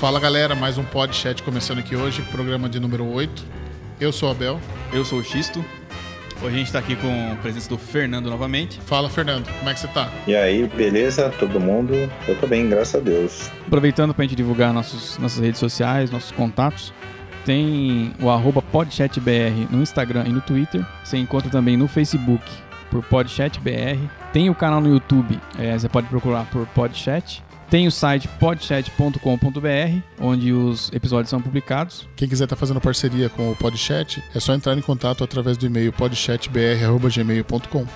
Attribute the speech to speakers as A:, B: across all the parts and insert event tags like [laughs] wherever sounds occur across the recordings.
A: Fala galera, mais um podcast começando aqui hoje, programa de número 8. Eu sou o Abel.
B: Eu sou o Xisto. Hoje a gente está aqui com a presença do Fernando novamente.
A: Fala Fernando, como é que você tá?
C: E aí, beleza? Todo mundo? Eu tô bem, graças a Deus.
B: Aproveitando para a gente divulgar nossos, nossas redes sociais, nossos contatos, tem o arroba podchatbr no Instagram e no Twitter. Você encontra também no Facebook por podchatbr. Tem o canal no YouTube, é, você pode procurar por podchat. Tem o site podchat.com.br, onde os episódios são publicados.
A: Quem quiser estar tá fazendo parceria com o Podchat, é só entrar em contato através do e-mail podchatbr.gmail.com.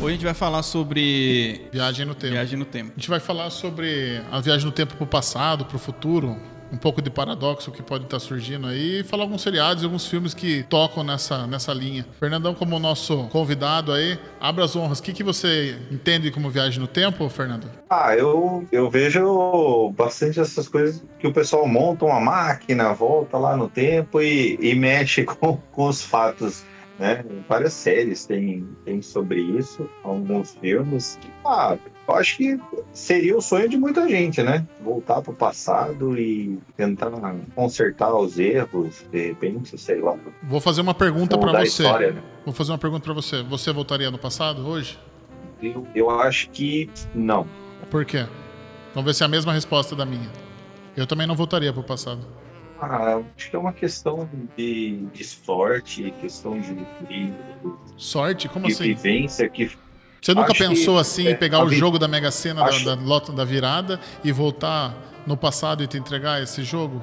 B: Hoje a gente vai falar sobre
A: viagem no tempo.
B: Viagem no tempo.
A: A gente vai falar sobre a viagem no tempo para o passado, para o futuro, um pouco de paradoxo que pode estar surgindo aí e falar alguns seriados e alguns filmes que tocam nessa, nessa linha. Fernandão, como nosso convidado aí, abra as honras. O que, que você entende como viagem no tempo, Fernando?
C: Ah, eu, eu vejo bastante essas coisas que o pessoal monta uma máquina, volta lá no tempo e, e mexe [laughs] com, com os fatos né? Várias séries tem, tem sobre isso, alguns filmes. Ah, eu acho que seria o sonho de muita gente, né? Voltar para o passado e tentar consertar os erros, de repente, sei lá.
A: Vou fazer uma pergunta para você. História, né? Vou fazer uma pergunta para você. Você voltaria no passado hoje?
C: Eu, eu acho que não.
A: Por quê? Vamos ver se é a mesma resposta da minha. Eu também não voltaria para o passado.
C: Ah, acho que é uma questão de, de sorte, questão de, de
A: sorte, como
C: de
A: assim?
C: Vivência que
A: você nunca acho pensou que, assim é, em pegar o jogo da Mega Sena acho... da, da, da virada e voltar no passado e te entregar esse jogo?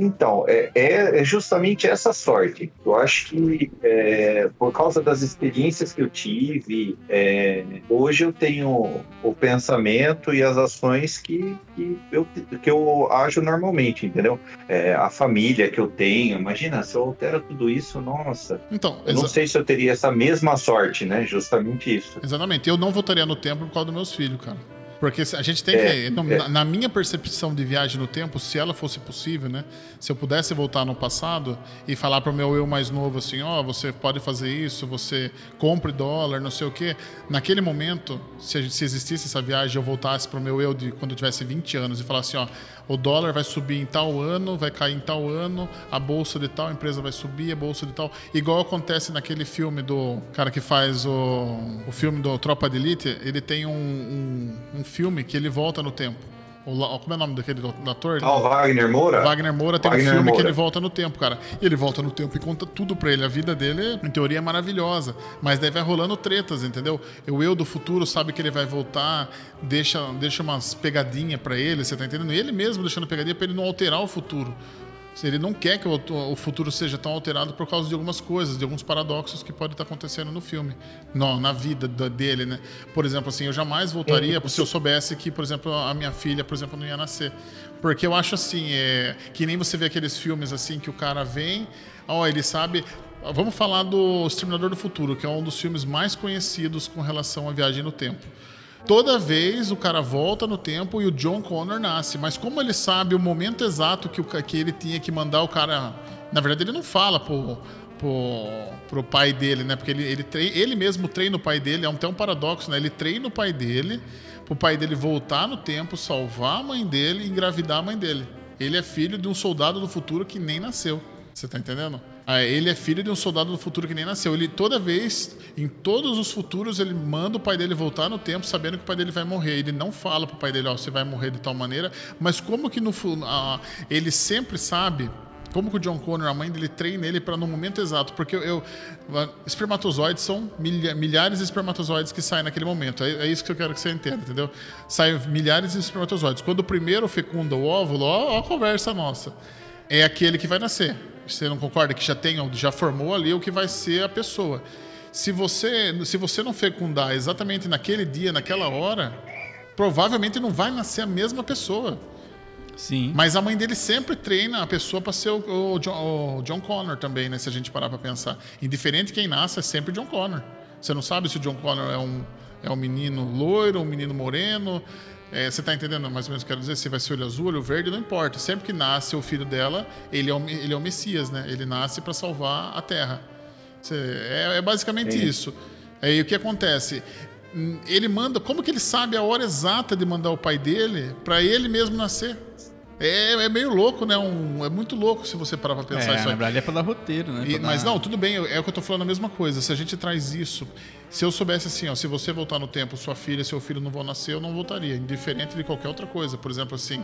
C: Então, é, é, justamente essa sorte. Eu acho que é, por causa das experiências que eu tive, é, hoje eu tenho o pensamento e as ações que, que, eu, que eu ajo normalmente, entendeu? É, a família que eu tenho, imagina, se eu altero tudo isso, nossa. Então, não sei se eu teria essa mesma sorte, né? Justamente isso.
A: Exatamente. Eu não voltaria no tempo por causa dos meus filhos, cara. Porque a gente tem é, que. É. Na minha percepção de viagem no tempo, se ela fosse possível, né? Se eu pudesse voltar no passado e falar para o meu eu mais novo assim: ó, oh, você pode fazer isso, você compre dólar, não sei o quê. Naquele momento, se, se existisse essa viagem, eu voltasse para o meu eu de quando eu tivesse 20 anos e falasse: ó, o dólar vai subir em tal ano, vai cair em tal ano, a bolsa de tal empresa vai subir, a bolsa de tal. Igual acontece naquele filme do cara que faz o, o filme do Tropa de Elite, ele tem um, um, um filme que ele volta no tempo. O, como é o nome daquele ator?
C: Ah, o Wagner Moura?
A: Wagner Moura tem Wagner um filme Moura. que ele volta no tempo, cara. E ele volta no tempo e conta tudo pra ele. A vida dele, em teoria, é maravilhosa. Mas daí vai rolando tretas, entendeu? O eu do futuro sabe que ele vai voltar, deixa, deixa umas pegadinhas pra ele, você tá entendendo? E ele mesmo deixando pegadinha pra ele não alterar o futuro. Ele não quer que o, futuro seja tão alterado por causa de algumas coisas, de alguns paradoxos que podem estar acontecendo no filme, no, na vida dele, né? Por exemplo, assim, eu jamais voltaria se eu soubesse que, por exemplo, a minha filha, por exemplo, não ia nascer. Porque eu acho assim, é, que nem você vê aqueles filmes assim que o cara vem, ó, ele sabe, Vamos falar do Exterminador do Futuro, que é um dos filmes mais conhecidos com relação à viagem no tempo. Toda vez o cara volta no tempo e o John Connor nasce. Mas como ele sabe o momento exato que, o, que ele tinha que mandar o cara. Na verdade, ele não fala pro, pro, pro pai dele, né? Porque ele, ele, treina, ele mesmo treina o pai dele. É até um paradoxo, né? Ele treina o pai dele pro pai dele voltar no tempo, salvar a mãe dele e engravidar a mãe dele. Ele é filho de um soldado do futuro que nem nasceu. Você tá entendendo? Ah, ele é filho de um soldado do futuro que nem nasceu. Ele toda vez, em todos os futuros, ele manda o pai dele voltar no tempo, sabendo que o pai dele vai morrer. Ele não fala pro pai dele, ó, oh, você vai morrer de tal maneira. Mas como que no ah, ele sempre sabe como que o John Connor, a mãe dele, treina ele para no momento exato? Porque eu, eu, espermatozoides são milhares de espermatozoides que saem naquele momento. É, é, isso que eu quero que você entenda, entendeu? Saem milhares de espermatozoides. Quando o primeiro fecunda o óvulo, ó, ó a conversa nossa. É aquele que vai nascer. Você não concorda que já tem, já formou ali o que vai ser a pessoa. Se você, se você não fecundar exatamente naquele dia, naquela hora, provavelmente não vai nascer a mesma pessoa.
B: Sim.
A: Mas a mãe dele sempre treina a pessoa para ser o, o, John, o, John, Connor também, né? Se a gente parar para pensar. Indiferente quem nasce, é sempre John Connor. Você não sabe se o John Connor é um, é um menino loiro, um menino moreno, é, você está entendendo mais ou menos o que eu quero dizer? Se vai ser olho azul, olho verde, não importa. Sempre que nasce o filho dela, ele é o, ele é o Messias, né? Ele nasce para salvar a Terra. É, é, basicamente Sim. isso. Aí o que acontece? Ele manda. Como que ele sabe a hora exata de mandar o pai dele para ele mesmo nascer? É, é meio louco, né? Um, é muito louco se você parar pra pensar
B: é,
A: isso
B: na
A: aí.
B: verdade é pra dar roteiro, né?
A: E-
B: Pra
A: mas
B: dar-
A: não, tudo bem, é o que eu tô falando a mesma coisa. Se a gente traz isso, se eu soubesse assim, ó, se você voltar no tempo, sua filha seu filho não vão nascer, eu não voltaria, indiferente de qualquer outra coisa. Por exemplo, assim,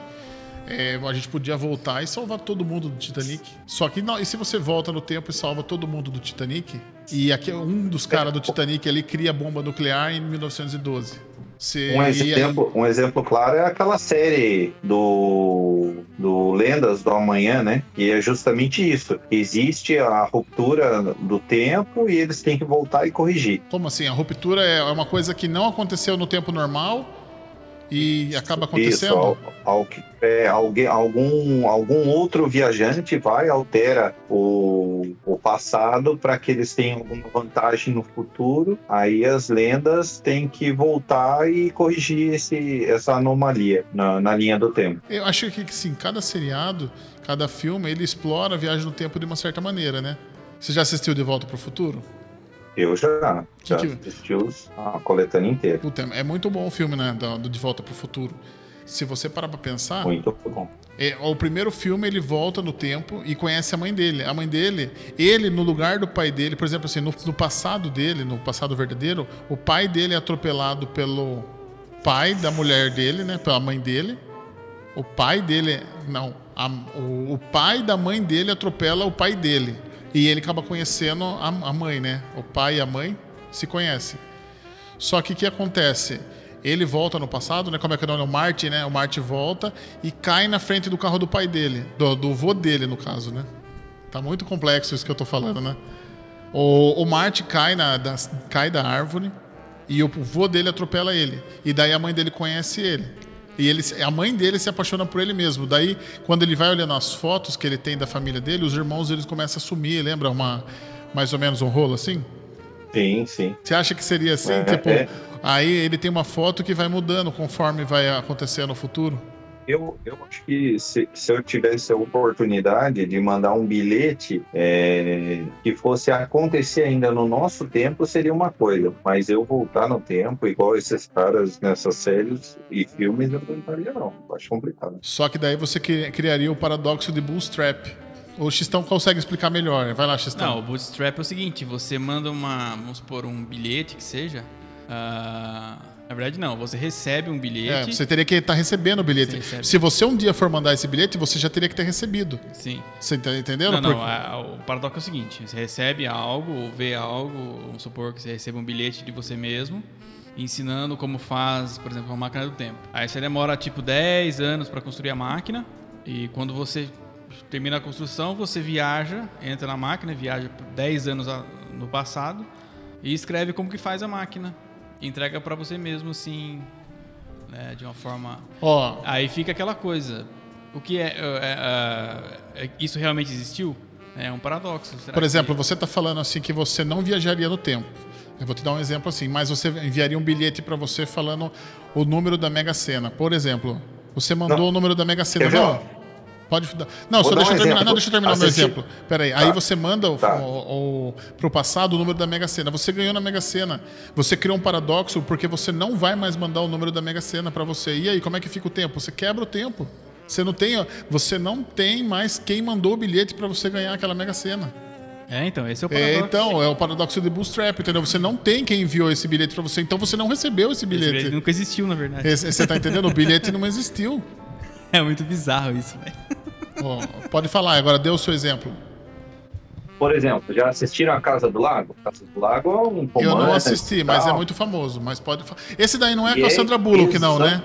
A: é, a gente podia voltar e salvar todo mundo do Titanic. Só que não, e se você volta no tempo e salva todo mundo do Titanic, e aqui um dos caras do Titanic ali cria bomba nuclear em 1912. Você
C: Um exemplo, um exemplo claro é aquela série do, do Lendas do Amanhã, né? E é justamente isso. Existe a ruptura do tempo e eles têm que voltar e corrigir.
A: Como assim? A ruptura é uma coisa que não aconteceu no tempo normal e acaba acontecendo?
C: Isso, al- é, alguém, algum, algum outro viajante vai, altera o, o passado para que eles tenham alguma vantagem no futuro. Aí as lendas têm que voltar e corrigir esse, essa anomalia na, na linha do tempo.
A: Eu acho que sim, cada seriado, cada filme, ele explora a viagem no tempo de uma certa maneira, né? Você já assistiu De Volta para o Futuro?
C: Eu já, já assisti os- a coletânea inteira.
A: Puta, é muito bom o filme, né? Do, do De Volta para o Futuro. Se você parar pra pensar,
C: Muito bom.
A: é, o primeiro filme ele volta no tempo e conhece a mãe dele. A mãe dele, ele no lugar do pai dele, por exemplo, assim, no, no passado dele, no passado verdadeiro, o pai dele é atropelado pelo pai da mulher dele, né? Pela mãe dele. O pai dele, não, a- o, o pai da mãe dele atropela o pai dele. E ele acaba conhecendo a, a mãe, né? O pai e a mãe se conhecem. Só que o que acontece? Ele volta no passado, né? Como é que é o nome? O Marty, né? O Marty volta e cai na frente do carro do pai dele, do, do vô dele, no caso, né? Tá muito complexo isso que eu tô falando, né? O, o Marty cai, na, da, cai da árvore e o vô dele atropela ele. E daí a mãe dele conhece ele. E ele, a mãe dele se apaixona por ele mesmo. Daí, quando ele vai olhando as fotos que ele tem da família dele, os irmãos eles começam a sumir, lembra? Uma, mais ou menos um rolo assim?
C: Sim, sim.
A: Você acha que seria assim?
C: É,
A: tipo,
C: é.
A: aí ele tem uma foto que vai mudando conforme vai acontecer no futuro?
C: Eu, eu acho que se, se eu tivesse a oportunidade de mandar um bilhete é, que fosse acontecer ainda no nosso tempo, seria uma coisa. Mas eu voltar no tempo, igual esses caras nessas séries e filmes, eu não tentaria, não. Eu acho complicado.
A: Só que daí você cri- criaria o paradoxo de Bootstrap. O Xistão consegue explicar melhor. Vai lá, Xistão.
B: Não, o bootstrap é o seguinte: você manda uma, vamos supor, um bilhete que seja. ah, na verdade, não, você recebe um
A: É,
B: bilhete.
A: você teria que estar recebendo o bilhete.
B: Você.
A: Se você um dia for mandar esse bilhete, você já teria que ter recebido.
B: Sim.
A: Você tá entendendo?
B: Não, não,
A: Porque-
B: a- o paradoxo é o seguinte: você recebe algo ou vê algo, vamos supor que você receba um bilhete de você mesmo, ensinando como faz, por exemplo, uma máquina do tempo. Aí você demora tipo 10 anos para construir a máquina, e quando você termina a construção, você viaja, entra na máquina, viaja por 10 anos no passado e escreve como que faz a máquina. Entrega para você mesmo, assim, né, de uma forma
A: Ó,
B: Aí fica aquela coisa. O que é, é, é, é- Isso realmente existiu? É um paradoxo. Será
A: por
B: que-
A: exemplo, você está falando assim que você não viajaria no tempo. Eu vou te dar um exemplo assim, mas você enviaria um bilhete para você falando o número da Mega Sena. Por exemplo, você mandou
C: Não.
A: o número da Mega Sena.
C: Quer ver,
A: Não,
C: ó?
A: Pode. Não,
C: Vou
A: só deixa
C: um
A: eu terminar. Não, deixa eu terminar meu exemplo. Pera aí.
C: Tá.
A: Aí você manda o,
C: Tá.
A: o, o, pro passado o número da Mega Sena. Você ganhou na Mega Sena. Você criou um paradoxo porque você não vai mais mandar o número da Mega Sena para você. E aí, como é que fica o tempo? Você quebra o tempo. Você não tem, você não tem mais quem mandou o bilhete para você ganhar aquela Mega Sena.
B: É, então, esse é o
A: É,
B: paradoxo.
A: então, é o paradoxo de Bootstrap, entendeu? Você não tem quem enviou esse bilhete para você, então você não recebeu esse
B: Esse
A: bilhete.
B: bilhete nunca existiu, na verdade.
A: Esse- você tá entendendo? O bilhete não existiu.
B: É muito bizarro isso, velho.
A: Ó, pode falar, agora dê o seu exemplo.
C: Por exemplo, já assistiram A Casa do Lago? Casa do Lago é um
A: Eu não
C: romance
A: assisti, mas é muito famoso. Mas pode fa- Esse daí não é
C: E
A: com a
C: é
A: Sandra Bullock, não, né?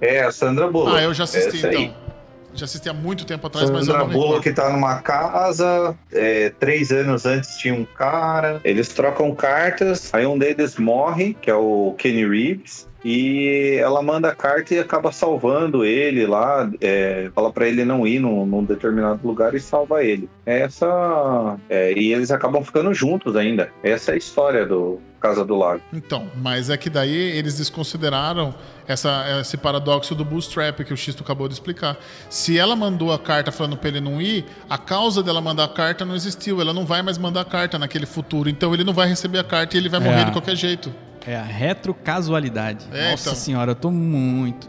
C: É, a Sandra Bullock.
A: Ah, eu já assisti
C: Essa aí.
A: então. Já assisti há muito tempo atrás, mas eu
C: Sandra
A: não
C: Bullock
A: recordo.
C: tá numa casa, é, três anos antes tinha um cara, eles trocam cartas, aí um deles morre, que é o Kenny Reeves, e ela manda a carta e acaba salvando ele lá, é, fala pra ele não ir num, num determinado lugar e salva ele. Essa. é, e eles acabam ficando juntos ainda. Essa é a história do Casa do Lago.
A: Então, mas é que daí eles desconsideraram essa, esse paradoxo do bootstrap que o Xisto acabou de explicar. Se ela mandou a carta falando pra ele não ir, a causa dela mandar a carta não existiu. Ela não vai mais mandar a carta naquele futuro. Então ele não vai receber a carta e ele vai morrer
B: É.
A: de qualquer jeito.
B: É a retrocasualidade.
A: É,
B: Nossa
A: então.
B: senhora, eu tô muito.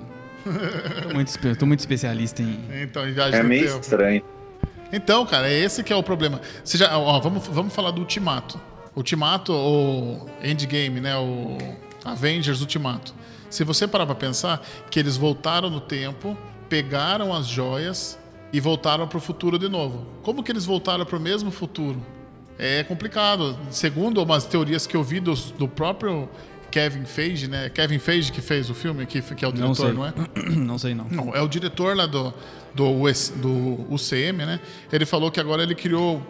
B: tô, muito, tô muito especialista em.
C: Então, em viagem é meio tempo. estranho.
A: Então, cara, é esse que é o problema. Você já, ó, vamos, vamos falar do Ultimato. Ultimato ou Endgame, né? O Avengers Ultimato. Se você parar pra pensar que eles voltaram no tempo, pegaram as joias e voltaram para o futuro de novo. Como que eles voltaram para o mesmo futuro? É complicado. Segundo umas teorias que eu vi do, do próprio Kevin Feige, né? Kevin Feige que fez o filme, que, que é o diretor, não, não, é? [clears throat]
B: Não sei, não.
A: Não, é o diretor lá do, do, US, do UCM, né? Ele falou que agora ele criou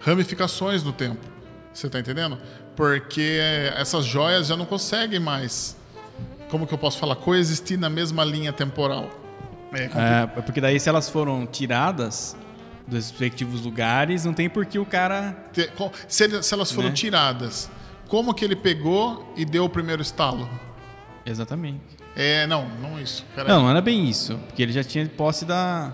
A: ramificações no tempo. Você tá entendendo? Porque essas joias já não conseguem mais, como que eu posso falar, coexistir na mesma linha temporal.
B: É, é, porque daí se elas foram tiradas dos respectivos lugares, não tem por que o cara...
A: Se, se elas foram né? tiradas, como que ele pegou e deu o primeiro estalo?
B: Exatamente.
A: É, não, não isso.
B: não, não era bem isso, porque ele já tinha posse da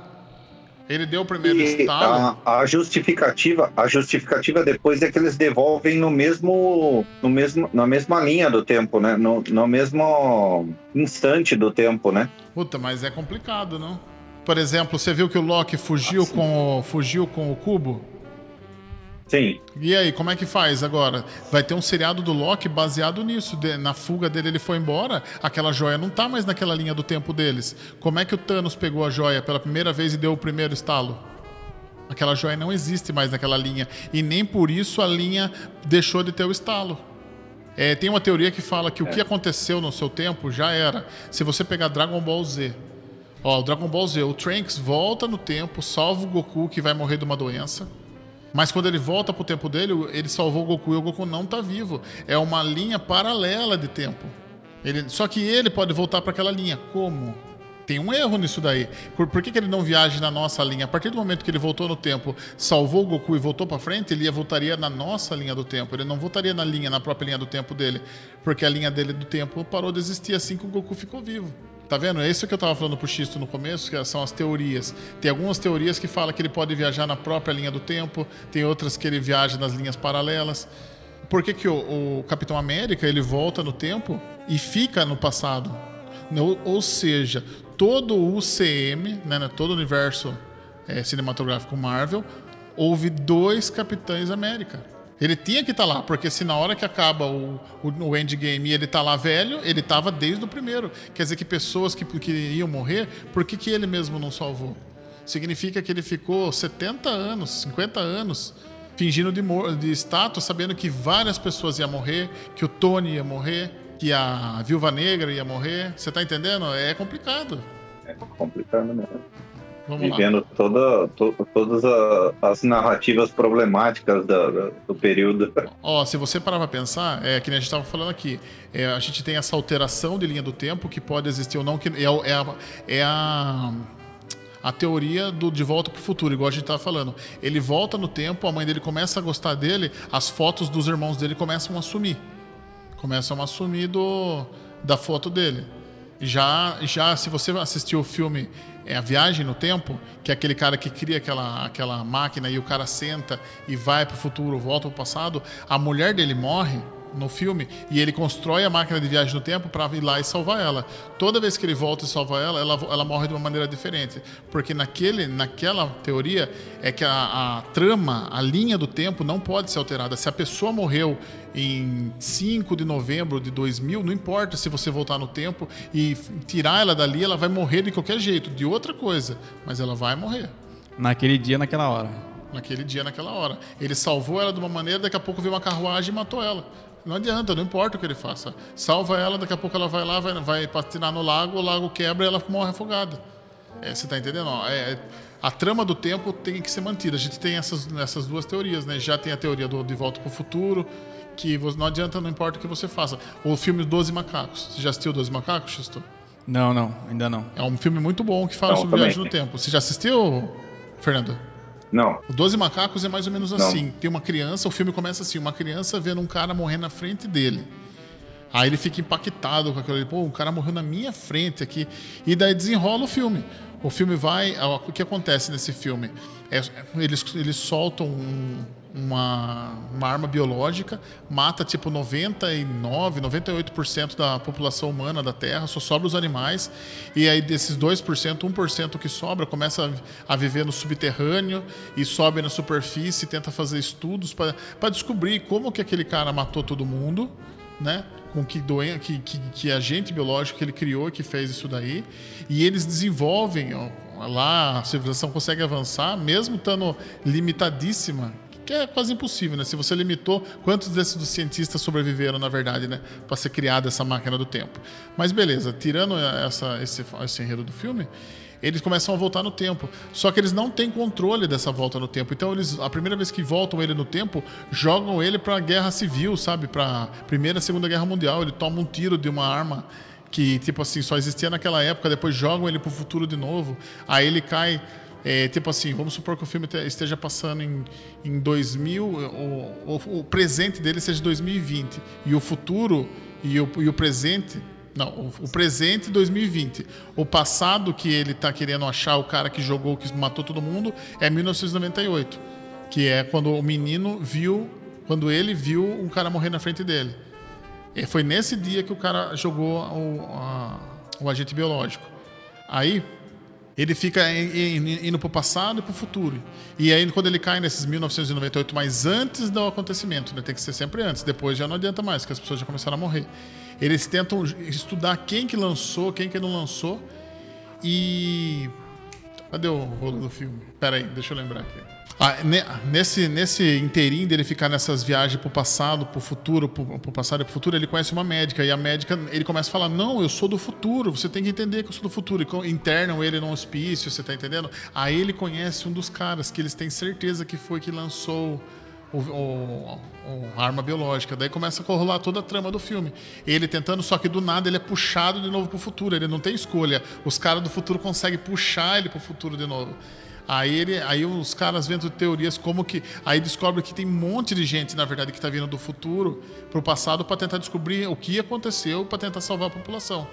A: ele deu o primeiro e estalo.
C: A, a, justificativa, a justificativa depois é que eles devolvem no mesmo, no mesmo, na mesma linha do tempo, né? No, no mesmo instante do tempo, né?
A: Puta, mas é complicado, não? Por exemplo, você viu que o Loki fugiu ah, com o, fugiu com o cubo?
C: Sim.
A: E aí, como é que faz agora? Vai ter um seriado do Loki baseado nisso. De, na fuga dele, ele foi embora. Aquela joia não tá mais naquela linha do tempo deles. Como é que o Thanos pegou a joia pela primeira vez e deu o primeiro estalo? Aquela joia não existe mais naquela linha. E nem por isso a linha deixou de ter o estalo. É, tem uma teoria que fala que o que é. aconteceu no seu tempo já era. Se você pegar Dragon Ball Z, ó, o Dragon Ball Z, o Trunks volta no tempo, salva o Goku que vai morrer de uma doença. Mas quando ele volta pro tempo dele, ele salvou o Goku e o Goku não tá vivo. É uma linha paralela de tempo. Ele, só que ele pode voltar para aquela linha. Como? Tem um erro nisso daí. Por, por que, que, ele não viaja na nossa linha? A partir do momento que ele voltou no tempo, salvou o Goku e voltou para frente, ele voltaria na nossa linha do tempo. Ele não voltaria na linha, na própria linha do tempo dele. Porque a linha dele do tempo parou de existir assim que o Goku ficou vivo. Tá vendo? É isso que eu tava falando pro Xisto no começo, que são as teorias. Tem algumas teorias que falam que ele pode viajar na própria linha do tempo, tem outras que ele viaja nas linhas paralelas. Por que, que o, o Capitão América ele volta no tempo e fica no passado? Ou, ou seja, todo o UCM, né, né, todo o universo é, cinematográfico Marvel, houve dois Capitães América. Ele tinha que estar tá lá, porque se na hora que acaba o, o, o endgame ele está lá velho, ele estava desde o primeiro. Quer dizer que pessoas que, que iam morrer, por que, que ele mesmo não salvou? Significa que ele ficou 70 anos, 50 anos, fingindo de, de status, sabendo que várias pessoas iam morrer, que o Tony ia morrer, que a Viúva Negra ia morrer. Você está entendendo? É complicado.
C: É complicado mesmo. Vamos vivendo toda, to, todas a, as narrativas problemáticas do, do período.
A: Ó, se você parar para pensar, é que a gente estava falando aqui, é, a gente tem essa alteração de linha do tempo que pode existir ou não, que é, é, a, é a, a teoria do de volta para o futuro, igual a gente estava falando. Ele volta no tempo, a mãe dele começa a gostar dele, as fotos dos irmãos dele começam a sumir. Começam a sumir do, da foto dele. Já, já se você assistiu o filme é a viagem no tempo, que é aquele cara que cria aquela, aquela máquina e o cara senta e vai para o futuro, volta para o passado, a mulher dele morre no filme e ele constrói a máquina de viagem no tempo para ir lá e salvar ela. Toda vez que ele volta e salva ela, ela, ela morre de uma maneira diferente, porque naquele, naquela teoria é que a, a trama, a linha do tempo não pode ser alterada. Se a pessoa morreu em 5 de novembro de 2000, não importa se você voltar no tempo e tirar ela dali, ela vai morrer de qualquer jeito, de outra coisa, mas ela vai morrer.
B: Naquele dia, naquela hora.
A: Naquele dia, naquela hora. Ele salvou ela de uma maneira, daqui a pouco veio uma carruagem e matou ela. Não adianta, não importa o que ele faça. Salva ela, daqui a pouco ela vai lá, vai, vai patinar no lago, o lago quebra e ela morre afogada. É, você está entendendo? É, a trama do tempo tem que ser mantida. A gente tem essas, essas duas teorias, né? Já tem a teoria do De Volta para o Futuro, que não adianta, não importa o que você faça. O filme Doze Macacos. Você já assistiu Doze Macacos, Chisto?
B: Não, não, ainda não.
A: É um filme muito bom que fala não, sobre viagem no tempo. Você já assistiu, Fernando?
C: Não.
A: O Doze Macacos é mais ou menos assim. Não. Tem uma criança, o filme começa assim, uma criança vendo um cara morrer na frente dele. Aí ele fica impactado com aquilo ali, pô, um cara morreu na minha frente aqui. E daí desenrola o filme. O filme vai. O que acontece nesse filme? É, eles, eles soltam um, uma, uma arma biológica, mata tipo 99, 98% da população humana da Terra, só sobra os animais, e aí desses 2%, 1% que sobra começa a, a viver no subterrâneo e sobe na superfície, tenta fazer estudos para descobrir como que aquele cara matou todo mundo, né? Com que, doen que, que, que agente biológico que ele criou que fez isso daí. E eles desenvolvem, ó, lá a civilização consegue avançar, mesmo estando limitadíssima que é quase impossível, né? Se você limitou, quantos desses cientistas sobreviveram, na verdade, né? Para ser criada essa máquina do tempo. Mas beleza, tirando essa, esse, esse enredo do filme, eles começam a voltar no tempo. Só que eles não têm controle dessa volta no tempo. Então, eles, a primeira vez que voltam ele no tempo, jogam ele para a guerra civil, sabe? Para Primeira Segunda Guerra Mundial. Ele toma um tiro de uma arma que, tipo assim, só existia naquela época. Depois jogam ele para o futuro de novo. Aí ele cai é, tipo assim, vamos supor que o filme esteja passando em, em 2000, o, o, o presente dele seja 2020 e o futuro e o, e o presente não, o, presente 2020. O passado que ele está querendo achar, o cara que jogou, que matou todo mundo, é 1998. Que é quando o menino viu, quando ele viu um cara morrer na frente dele. E foi nesse dia que o cara jogou o, a, o agente biológico. Aí, ele fica indo para o passado e para o futuro. E aí, quando ele cai nesses 1998, mas antes do acontecimento, né? tem que ser sempre antes, depois já não adianta mais, porque as pessoas já começaram a morrer. Eles tentam estudar quem que lançou, quem que não lançou. E. Cadê o rolo do filme? Pera aí, deixa eu lembrar aqui. Ah, nesse, nesse inteirinho dele ficar nessas viagens pro passado, pro futuro, pro, pro passado e pro futuro, ele conhece uma médica. E a médica, ele começa a falar: Não, eu sou do futuro, você tem que entender que eu sou do futuro. E internam ele num hospício, você tá entendendo? Aí ele conhece um dos caras que eles têm certeza que foi que lançou o, o, o, arma biológica. Daí começa a rolar toda a trama do filme. Ele tentando, só que do nada ele é puxado de novo pro futuro. Ele não tem escolha. Os caras do futuro conseguem puxar ele pro futuro de novo. Aí, ele, aí os caras vendo teorias como que. Aí descobre que tem um monte de gente, na verdade, que está vindo do futuro para o passado para tentar descobrir o que aconteceu para tentar salvar a população.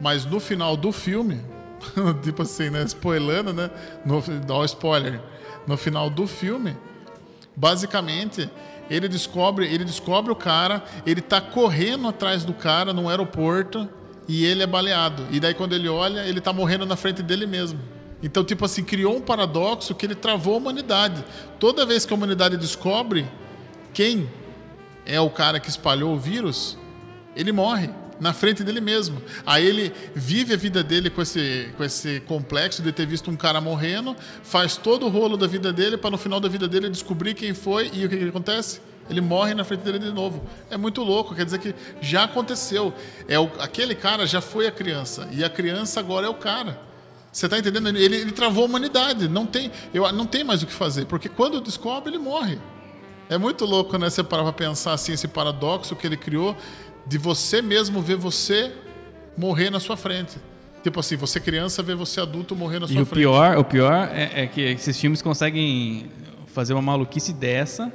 A: Mas no final do filme, [laughs] tipo assim, né? Spoilando, né? No, dá o spoiler. No final do filme, basicamente, ele descobre, ele descobre o cara, ele tá correndo atrás do cara no aeroporto e ele é baleado. E daí quando ele olha, ele tá morrendo na frente dele mesmo. Então, tipo assim, criou um paradoxo que ele travou a humanidade. Toda vez que a humanidade descobre quem é o cara que espalhou o vírus, ele morre na frente dele mesmo. Aí ele vive a vida dele com esse, com esse complexo de ter visto um cara morrendo, faz todo o rolo da vida dele para no final da vida dele descobrir quem foi e o que, que acontece? Ele morre na frente dele de novo. É muito louco, quer dizer que já aconteceu. É o, aquele cara já foi a criança e a criança agora é o cara. Você está entendendo? Ele, ele, travou a humanidade. Não tem, eu, não tem mais o que fazer, porque quando descobre, ele morre. É muito louco, né? Você parar para pensar assim, esse paradoxo que ele criou de você mesmo ver você morrer na sua frente. Tipo assim, você criança ver você adulto morrer na sua
B: e
A: frente.
B: E o pior, o pior é, é que esses filmes conseguem fazer uma maluquice dessa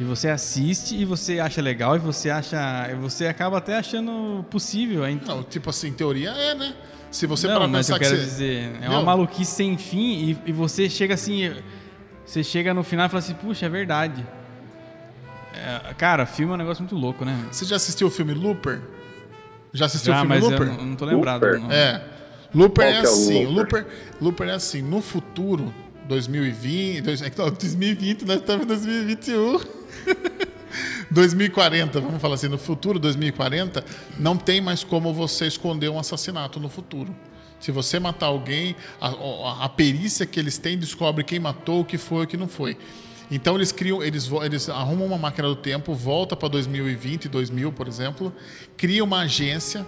B: e você assiste e você acha legal e você acha, você acaba até achando possível.
A: Não, tipo assim, teoria é, né? Se você
B: não, mas eu quero você... dizer, é uma maluquice sem fim e, e, você chega assim, você chega no final e fala assim, puxa, é verdade. É, cara, filme é um negócio muito louco, né?
A: Você já assistiu o filme Looper? Já assistiu já, o filme
B: mas
A: Looper?
B: Eu não tô lembrado.
A: Looper. Não. É. Looper é, é assim, Looper? Looper, Looper é assim, no futuro, 2020, 2020, nós estamos em 2021. [laughs] 2040, vamos falar assim, no futuro 2040, não tem mais como você esconder um assassinato no futuro. Se você matar alguém, a, a, perícia que eles têm descobre quem matou, o que foi, o que não foi. Então eles criam, eles, eles arrumam uma máquina do tempo, volta para 2020, 2000, por exemplo, cria uma agência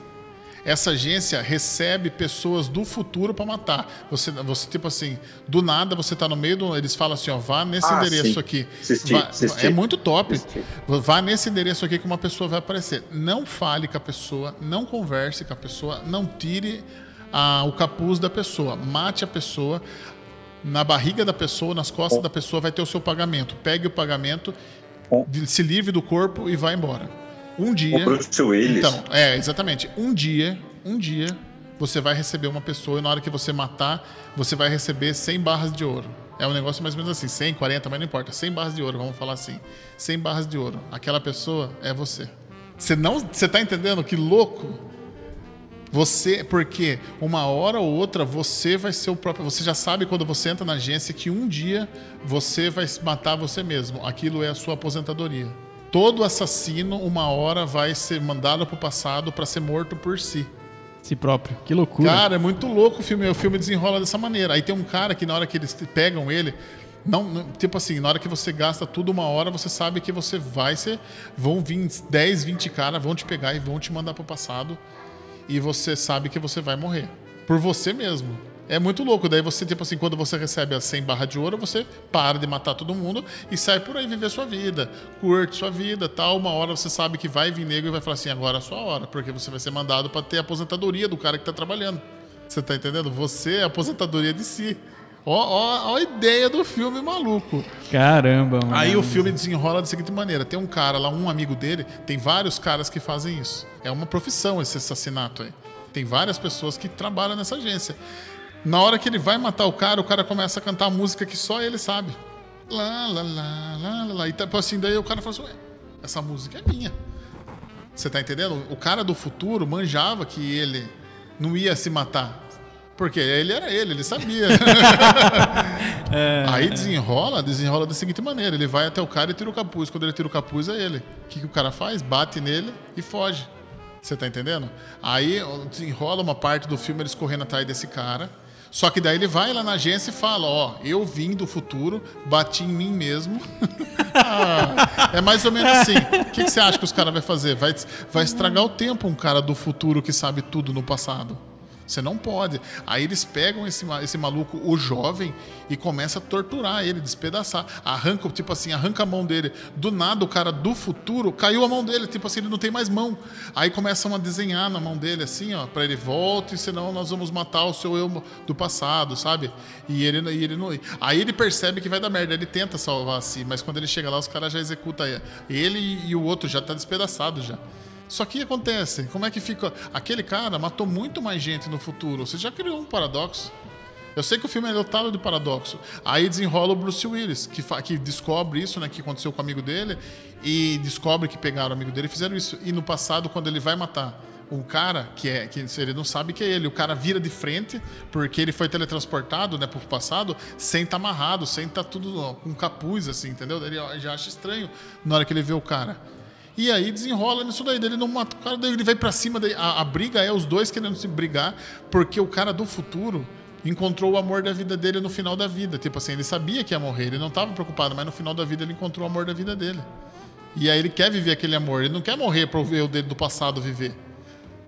A: essa agência recebe pessoas do futuro para matar. Você, você, tipo assim, do nada você tá no meio do. Eles falam assim, ó, vá nesse ah, endereço sim. aqui. Assisti, vá, assisti. É muito top. Assisti. Vá nesse endereço aqui que uma pessoa vai aparecer. Não fale com a pessoa, não converse com a pessoa, não tire o capuz da pessoa. Mate a pessoa. Na barriga da pessoa, nas costas da pessoa, vai ter o seu pagamento. Pegue o pagamento, se livre do corpo e vá embora. Um dia. O
C: Bruce Willis.
A: Então, é, exatamente. Um dia, um dia, você vai receber uma pessoa e na hora que você matar, você vai receber 100 barras de ouro. É um negócio mais ou menos assim, 100, 40, mas não importa. 100 barras de ouro, vamos falar assim. 100 barras de ouro. Aquela pessoa é você. Você não, você tá entendendo que louco? Você, porque uma hora ou outra você vai ser o próprio. Você já sabe quando você entra na agência que um dia você vai matar você mesmo. Aquilo é a sua aposentadoria. Todo assassino, uma hora, vai ser mandado para o passado para ser morto por si.
B: Si próprio. Que loucura.
A: Cara, é muito louco o filme. O filme desenrola dessa maneira. Aí tem um cara que na hora que eles pegam ele, não, não, tipo assim, na hora que você gasta tudo uma hora, você sabe que você vai ser. Vão vir 10, 20 caras, vão te pegar e vão te mandar pro passado e você sabe que você vai morrer. Por você mesmo. É muito louco. Daí você, tipo assim, quando você recebe as 100 barras de ouro, você para de matar todo mundo e sai por aí viver sua vida. Curte sua vida, tal. Uma hora você sabe que vai vir negro e vai falar assim: agora é a sua hora, porque você vai ser mandado para ter a aposentadoria do cara que tá trabalhando. Você tá entendendo? Você é a aposentadoria de si. Ó, ó, ó, a ideia do filme maluco.
B: Caramba, mano.
A: Aí o filme desenrola da seguinte maneira: tem um cara lá, um amigo dele, tem vários caras que fazem isso. É uma profissão esse assassinato aí. Tem várias pessoas que trabalham nessa agência. Na hora que ele vai matar o cara, o cara começa a cantar a música que só ele sabe. Lá, lá, lá, lá, lá, lá. E tipo assim, daí o cara fala assim, ué, essa música é minha. Você tá entendendo? O cara do futuro manjava que ele não ia se matar. Porque ele era ele, ele sabia. [laughs] é, Aí desenrola, desenrola da seguinte maneira: ele vai até o cara e tira o capuz. Quando ele tira o capuz, é ele. O que, que o cara faz? Bate nele e foge. Você tá entendendo? Aí desenrola uma parte do filme eles correndo atrás desse cara. Só que daí ele vai lá na agência e fala: Ó, eu vim do futuro, bati em mim mesmo. [laughs] ah, é mais ou menos assim. O que, que você acha que os caras vão fazer? Vai, vai estragar o tempo um cara do futuro que sabe tudo no passado. Você não pode. Aí eles pegam esse, esse maluco, o jovem, e começa a torturar ele, despedaçar. Arranca, tipo assim, arranca a mão dele. Do nada, o cara do futuro caiu a mão dele, tipo assim, ele não tem mais mão. Aí começam a desenhar na mão dele, assim, ó, pra ele volte, senão nós vamos matar o seu eu do passado, sabe? E ele, e ele não. Aí ele percebe que vai dar merda, ele tenta salvar assim, mas quando ele chega lá, os caras já executam ele e o outro já tá despedaçado já. Só que acontece, como é que fica? Aquele cara matou muito mais gente no futuro. Você já criou um paradoxo. Eu sei que o filme é lotado de paradoxo. Aí desenrola o Bruce Willis, que, que descobre isso, né, que aconteceu com o amigo dele, e descobre que pegaram o amigo dele e fizeram isso. E no passado, quando ele vai matar um cara que é que ele não sabe que é ele, o cara vira de frente porque ele foi teletransportado, né, pro passado, sem estar tá amarrado, sem estar tá tudo com capuz assim, entendeu? Ele já acha estranho na hora que ele vê o cara. E aí desenrola nisso daí. Ele não mata o cara, daí ele vai para cima. Daí, a, a, briga é os dois querendo se brigar, porque o cara do futuro encontrou o amor da vida dele no final da vida. Tipo assim, ele sabia que ia morrer, ele não estava preocupado, mas no final da vida ele encontrou o amor da vida dele. E aí ele quer viver aquele amor, ele não quer morrer para ver o dele do passado viver.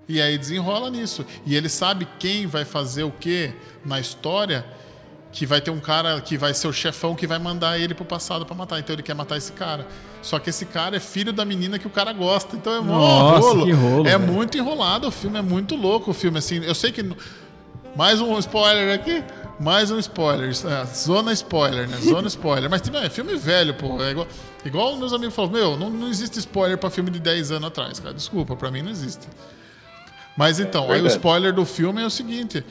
A: E aí desenrola nisso. E ele sabe quem vai fazer o que na história que vai ter um cara que vai ser o chefão que vai mandar ele pro passado para matar. Então ele quer matar esse cara. Só que esse cara é filho da menina que o cara gosta. Então é
B: Nossa, rolo. Que rolo.
A: É velho. muito enrolado o filme, é muito louco o filme assim. Eu sei que mais um spoiler aqui. Mais um spoiler. É, zona spoiler, né? Zona spoiler. Mas é filme velho, pô. É igual, igual meus amigos falam: Meu, não, não existe spoiler para filme de 10 anos atrás, cara. Desculpa, para mim não existe. Mas então, é aí o spoiler do filme é o seguinte: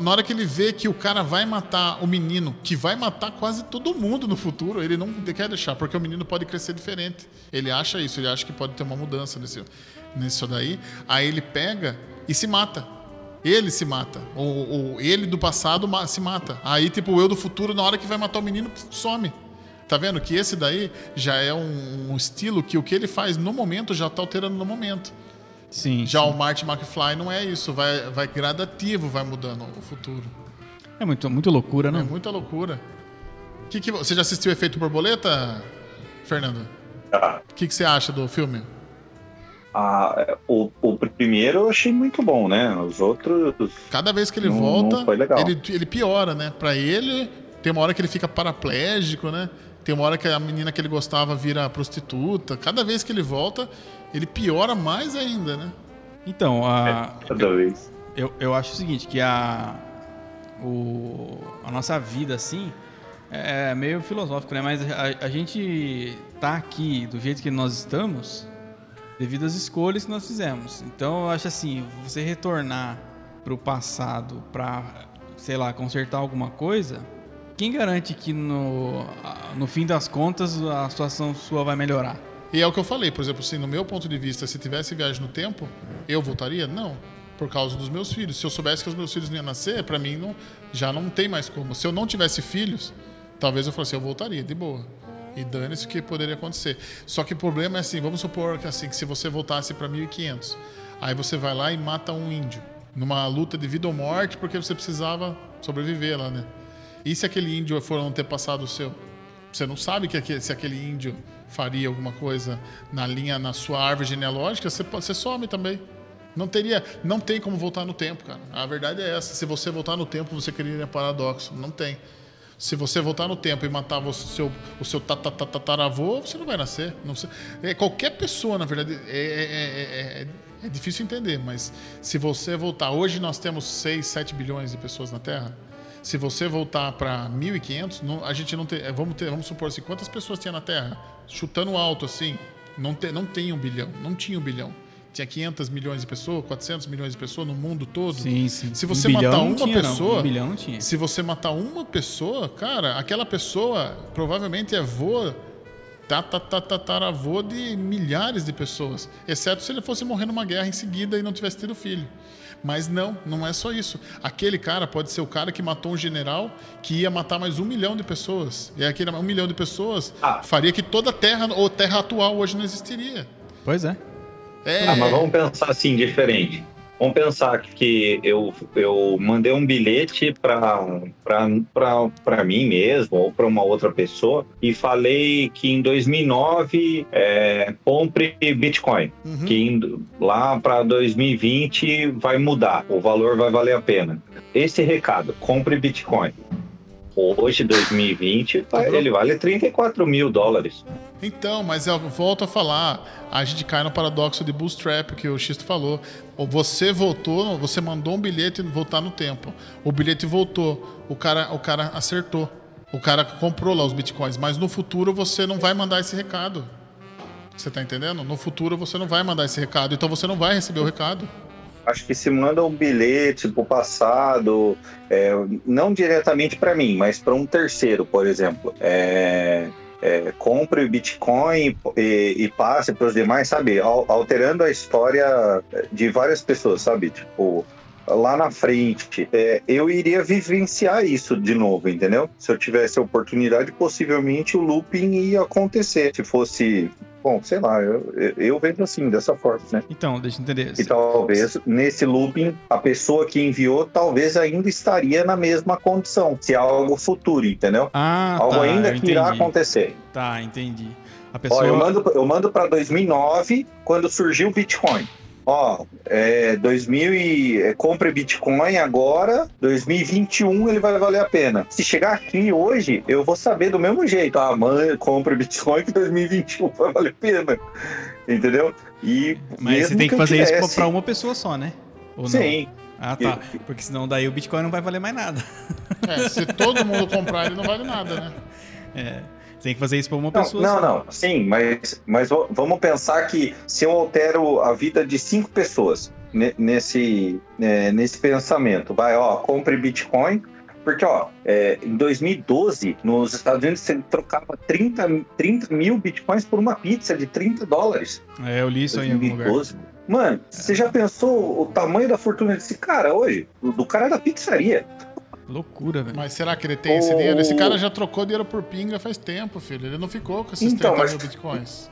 A: na hora que ele vê que o cara vai matar o menino, que vai matar quase todo mundo no futuro, ele não quer deixar, porque o menino pode crescer diferente. Ele acha isso, ele acha que pode ter uma mudança nesse, nisso daí. Aí ele pega e se mata. Ele se mata. O, o, ele do passado se mata. Aí, tipo, o eu do futuro, na hora que vai matar o menino, some. Tá vendo? Que esse daí já é um, um estilo que o que ele faz no momento já tá alterando no momento.
B: Sim.
A: Já
B: sim.
A: o Marty McFly não é isso, vai, vai gradativo, vai mudando o futuro.
B: É muito, muito loucura, né?
A: É muita loucura. Que que, você já assistiu Efeito Borboleta, Fernando?
C: Ah.
A: O que, que você acha do filme?
C: Ah, o, o primeiro eu achei muito bom, né? Os outros.
A: Cada vez que ele
C: não,
A: volta,
C: não foi legal.
A: Ele, ele piora, né? Pra ele, tem uma hora que ele fica paraplégico, né? Tem uma hora que a menina que ele gostava vira prostituta. Cada vez que ele volta, ele piora mais ainda, né?
B: Então, a.
C: É, eu, vez.
B: Eu, eu acho o seguinte, que a. O, a nossa vida, assim, é meio filosófico, né? Mas a, a gente tá aqui do jeito que nós estamos devido às escolhas que nós fizemos. Então, eu acho assim, você retornar pro passado para sei lá, consertar alguma coisa, quem garante que no, no fim das contas a situação sua vai melhorar?
A: E é o que eu falei, por exemplo, assim, no meu ponto de vista, se tivesse viagem no tempo, eu voltaria? Não, por causa dos meus filhos. Se eu soubesse que os meus filhos não iam nascer, para mim não, já não tem mais como. Se eu não tivesse filhos, talvez eu fosse, eu voltaria, de boa. E dane-se o que poderia acontecer. Só que o problema é assim, vamos supor que assim, que se você voltasse para 1500, aí você vai lá e mata um índio numa luta de vida ou morte porque você precisava sobreviver lá, né? E se aquele índio for não ter passado o seu? Você não sabe que se aquele índio faria alguma coisa na linha, na sua árvore genealógica, você, você some também. Não teria, não tem como voltar no tempo, cara. A verdade é essa. Se você voltar no tempo, você queria paradoxo. Não tem. Se você voltar no tempo e matar o seu, o seu tataravô, você não vai nascer. Não, é, qualquer pessoa, na verdade, é, é, é, é, difícil entender, mas se você voltar. Hoje nós temos 6, 7 bilhões de pessoas na Terra. Se você voltar para 1.500, a gente não tem. Vamos, ter, vamos supor assim, quantas pessoas tinha na Terra? Chutando alto assim, não, te, não tem um bilhão. Não tinha um bilhão tinha 500 milhões de pessoas, 400 milhões de pessoas no mundo todo.
B: Sim, sim.
A: Se você um matar uma
B: tinha,
A: pessoa,
B: um bilhão não tinha.
A: se você matar uma pessoa, cara, aquela pessoa provavelmente é avô, tataravô de milhares de pessoas, exceto se ele fosse morrer numa guerra em seguida e não tivesse tido filho. Mas não, não é só isso. Aquele cara pode ser o cara que matou um general que ia matar mais um milhão de pessoas. E aquele um milhão de pessoas ah. faria que toda a terra, ou terra atual, hoje não existiria.
B: Pois é.
C: É... Ah, mas vamos pensar assim, diferente. Vamos pensar que eu, eu mandei um bilhete para mim mesmo ou para uma outra pessoa e falei que em 2009 é, compre Bitcoin, uhum. que indo, lá para 2020 vai mudar, o valor vai valer a pena. Esse recado, compre Bitcoin. Hoje, 2020, tá ele vale 34 mil dólares.
A: Então, mas eu volto a falar, a gente cai no paradoxo de bootstrap que o Xisto falou. Você voltou, você mandou um bilhete voltar no tempo. O bilhete voltou, o cara, o cara acertou. O cara comprou lá os bitcoins, mas no futuro você não vai mandar esse recado. Você tá entendendo? No futuro você não vai mandar esse recado, então você não vai receber o recado
C: acho que se manda um bilhete para o passado, é, não diretamente para mim, mas para um terceiro, por exemplo. É, é, compre Bitcoin e, e passe para os demais, sabe? Alterando a história de várias pessoas, sabe? Tipo, lá na frente, é, eu iria vivenciar isso de novo, entendeu? Se eu tivesse a oportunidade, possivelmente o looping ia acontecer. Se fosse Bom, sei lá, eu, eu vejo assim, dessa forma, né?
B: Então, deixa eu entender.
C: E talvez nesse looping, a pessoa que enviou talvez ainda estaria na mesma condição, se é algo futuro, entendeu?
B: Ah,
C: algo
B: tá,
C: ainda que irá acontecer.
B: Tá, entendi. A pessoa...
C: Ó, eu mando, eu mando para 2009, quando surgiu o Bitcoin ó, é, 2000 e é, compre Bitcoin agora, 2021 ele vai valer a pena. Se chegar aqui hoje, eu vou saber do mesmo jeito. Ah, mãe, compre Bitcoin que 2021 vai valer a pena. Entendeu?
B: E Mas você tem que, que fazer tivesse... isso para uma pessoa só, né?
C: Ou Sim.
B: Não? Ah, tá. Porque senão daí o Bitcoin não vai valer mais nada.
A: É, se todo mundo comprar, ele não vale nada, né? [laughs]
B: É tem que fazer isso para uma pessoa.
C: Não, só. não, sim, mas, mas vamos pensar que se eu altero a vida de cinco pessoas nesse, é, nesse pensamento, vai, ó, compre Bitcoin, porque, ó, é, em 2012, nos Estados Unidos, você trocava 30, 30 mil bitcoins por uma pizza de 30 dólares.
B: É, eu li isso aí em algum lugar.
C: Mano, é. você já pensou o tamanho da fortuna desse cara hoje? Do cara da pizzaria.
B: Loucura, velho.
A: Mas será que ele tem esse dinheiro? Esse cara já trocou dinheiro por pinga faz tempo, filho. Ele não ficou com esses então, 30 mas... mil bitcoins.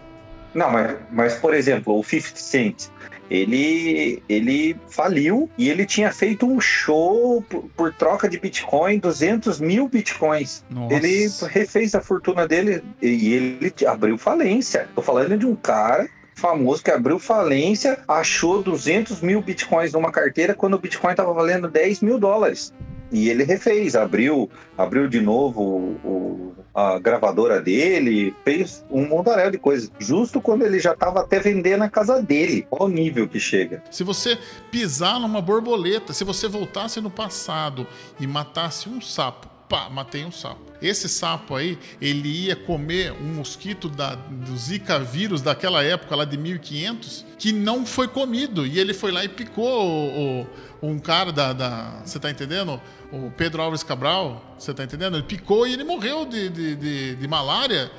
C: Não, mas, mas, por exemplo, o 50 Cent, ele, ele faliu e ele tinha feito um show por, por troca de Bitcoin, 200 mil Bitcoins. Nossa. Ele refez a fortuna dele e ele abriu falência. Tô falando de um cara famoso que abriu falência, achou 200 mil bitcoins numa carteira quando o bitcoin estava valendo 10 mil dólares. E ele refez, abriu, abriu de novo o, a gravadora dele, fez um montaréu de coisas, justo quando ele já estava até vendendo a casa dele. Olha o nível que chega.
A: Se você pisar numa borboleta, se você voltasse no passado e matasse um sapo, pá, matei um sapo. Esse sapo aí, ele ia comer um mosquito da, do Zika vírus daquela época, lá de 1500, que não foi comido. E ele foi lá e picou o, o, um cara da. da você tá entendendo? O Pedro Alves Cabral, você tá entendendo? Ele picou e ele morreu de, de, de, de malária.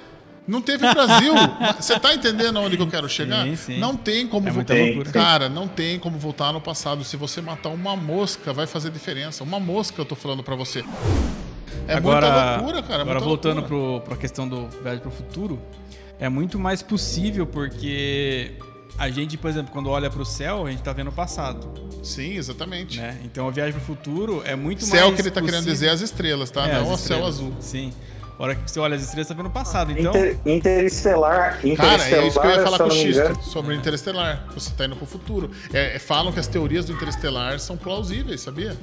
A: Não teve Brasil. [laughs] Você tá entendendo onde que eu quero chegar?
B: Sim, sim.
A: Não tem como
B: É
A: voltar. Cara, não tem como voltar no passado. Se você matar uma mosca, vai fazer diferença. Uma mosca, eu tô falando pra você. É
B: agora,
A: muita loucura, cara. é
B: Agora
A: muita
B: voltando para a questão do Viagem para o Futuro, é muito mais possível porque a gente, por exemplo, quando olha para o céu, a gente está vendo o passado,
A: Sim, exatamente.
B: né? Então a Viagem para o Futuro é muito
A: Céu
B: mais
A: que ele tá querendo
B: possível-
A: dizer é as estrelas, tá?
B: É,
A: não o céu azul.
B: Sim. A hora que você olha as estrelas, você tá vendo o passado. Então,
C: Inter- Interestelar,
A: Cara,
C: Interestelar,
A: é isso que eu ia falar com o Xisto sobre o Interestelar. Você tá indo pro futuro. É, é, falam que as teorias do Interestelar são plausíveis, sabia?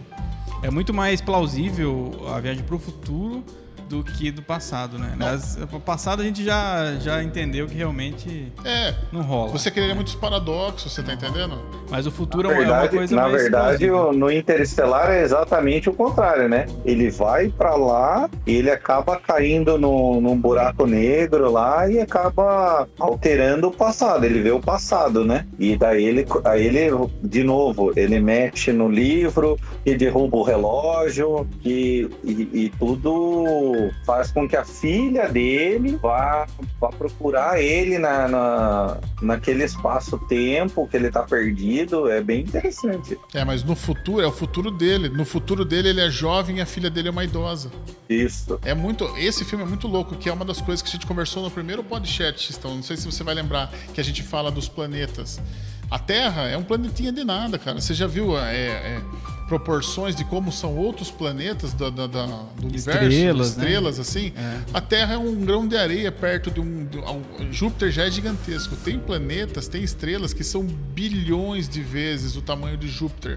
B: É muito mais plausível a viagem para o futuro do que do passado, né? Mas, o passado a gente já, já entendeu que realmente
A: É.
B: não rola.
A: Você queria muitos paradoxos, você tá entendendo?
B: Mas o futuro
C: Na
B: é uma
C: verdade,
B: coisa
C: na
B: mais
C: verdade
B: plausível.
C: o- no Interestelar é exatamente o contrário, né? Ele vai pra lá, ele acaba caindo no, num buraco negro lá e acaba alterando o passado. Ele vê o passado, né? E daí ele, aí ele de novo, ele mete no livro e derruba o relógio e, e, e tudo faz com que a filha dele vá, vá procurar ele na, na, naquele espaço-tempo que ele tá perdido. É bem interessante.
A: É, mas no futuro, é o futuro dele. No futuro dele, ele é jovem e a filha dele é uma idosa.
C: Isso.
A: É muito. Esse filme é muito louco, que é uma das coisas que a gente conversou no primeiro podcast, então não sei se você vai lembrar, que a gente fala dos planetas. A Terra é um planetinha de nada, cara. Você já viu é, é, proporções de como são outros planetas da- da- da- do universo?
B: Estrelas, né?
A: estrelas, assim?
B: É.
A: A Terra é um grão de areia perto de um, de um- Júpiter já é gigantesco. Tem planetas, tem estrelas que são bilhões de vezes o tamanho de Júpiter.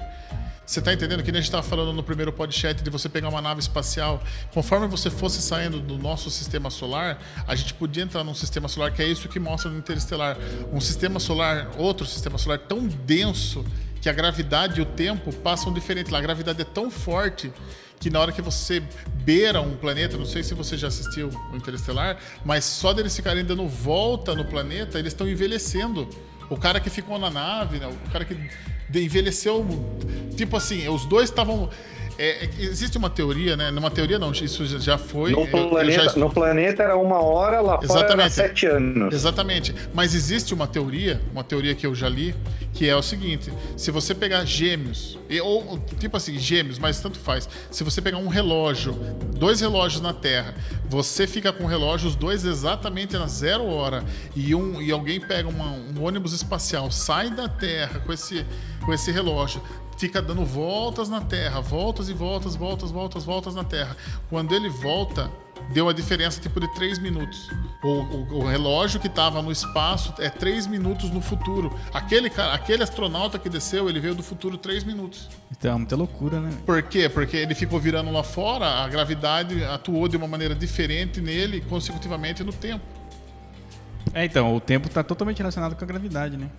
A: Você tá entendendo que nem a gente estava falando no primeiro podcast de você pegar uma nave espacial. Conforme você fosse saindo do nosso sistema solar, a gente podia entrar num sistema solar que é isso que mostra no Interestelar. Um sistema solar, outro sistema solar tão denso que a gravidade e o tempo passam diferente. Lá a gravidade é tão forte que na hora que você beira um planeta, não sei se você já assistiu o Interestelar, mas só deles ficarem dando volta no planeta, eles estão envelhecendo. O cara que ficou na nave, né, o cara que envelheceu, tipo assim, os dois estavam. É, é, existe uma teoria, né? Numa teoria não, isso já- foi.
C: No
A: eu
C: planeta,
A: já
C: no planeta era uma hora, lá fora era
A: Exatamente.
C: sete anos.
A: Exatamente. Mas existe uma teoria, uma teoria que eu já li, que é o seguinte: se você pegar gêmeos, ou tipo assim, gêmeos, mas tanto faz. Se você pegar um relógio, dois relógios na Terra, você fica com o relógio, os dois exatamente na zero hora, e, um, e alguém pega uma- um ônibus espacial, sai da Terra com esse, com esse relógio. Fica dando voltas na Terra, voltas e voltas, voltas, voltas, voltas na Terra. Quando ele volta, deu a diferença tipo de 3 minutos. O, o- o relógio que estava no espaço é 3 minutos no futuro. Aquele, cara, aquele astronauta que desceu, ele veio do futuro 3 minutos.
B: Então é muita loucura, né?
A: Por quê? Porque ele ficou virando lá fora, a gravidade atuou de uma maneira diferente nele consecutivamente no tempo.
B: É, então, o tempo tá totalmente relacionado com a gravidade, né?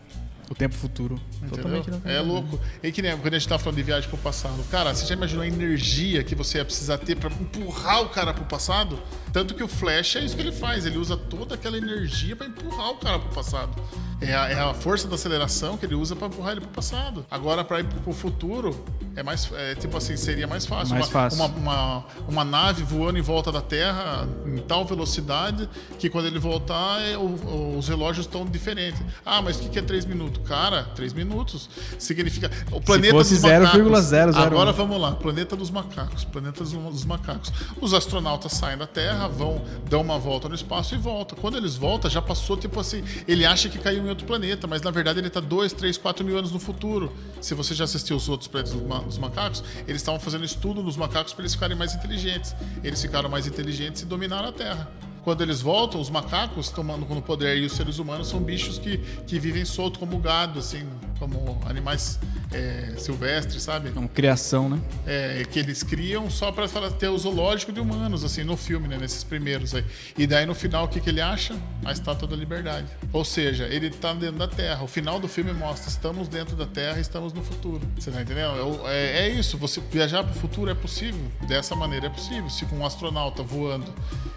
B: O tempo futuro. Totalmente
A: Entendeu?
B: relacionado.
A: É louco. E que nem quando a gente tá falando de viagem pro passado. Cara, você já imaginou a energia que você ia precisar ter pra empurrar o cara pro passado? Tanto que o Flash é isso que ele faz. Ele usa toda aquela energia pra empurrar o cara pro passado. É a, é a força da aceleração que ele usa pra empurrar ele pro passado. Agora, pra ir pro futuro, é mais. É, tipo assim, seria mais fácil.
B: Mais
A: uma,
B: fácil.
A: Uma, uma, uma nave voando em volta da Terra em tal velocidade que quando ele voltar, é, o- os relógios estão diferentes. Ah, mas o que que é 3 minutos? Cara, 3 minutos significa. O planeta dos macacos.
B: 0,001.
A: Agora vamos lá, planeta dos macacos. Planeta dos, dos macacos. Os astronautas saem da Terra, vão, dão uma volta no espaço e voltam. Quando eles voltam, já passou, tipo assim, ele acha que caiu em outro planeta, mas na verdade ele está 2, 3, 4 mil anos no futuro. Se você já assistiu os outros planetas dos ma- dos macacos, eles estavam fazendo estudo nos macacos para eles ficarem mais inteligentes. Eles ficaram mais inteligentes e dominaram a Terra. Quando eles voltam, os macacos tomando no poder e os seres humanos são bichos que, que vivem solto como gado, assim, como animais é, silvestres, sabe?
B: Uma criação, né?
A: É, que eles criam só para ter o zoológico de humanos, assim, no filme, né? Nesses primeiros aí. E daí no final, o que, que ele acha? A estátua da liberdade. Ou seja, ele tá dentro da Terra. O final do filme mostra: estamos dentro da Terra, estamos no futuro. Você tá entendendo? É, é isso. Você viajar para o futuro é possível. Dessa maneira é possível. Se com um astronauta voando,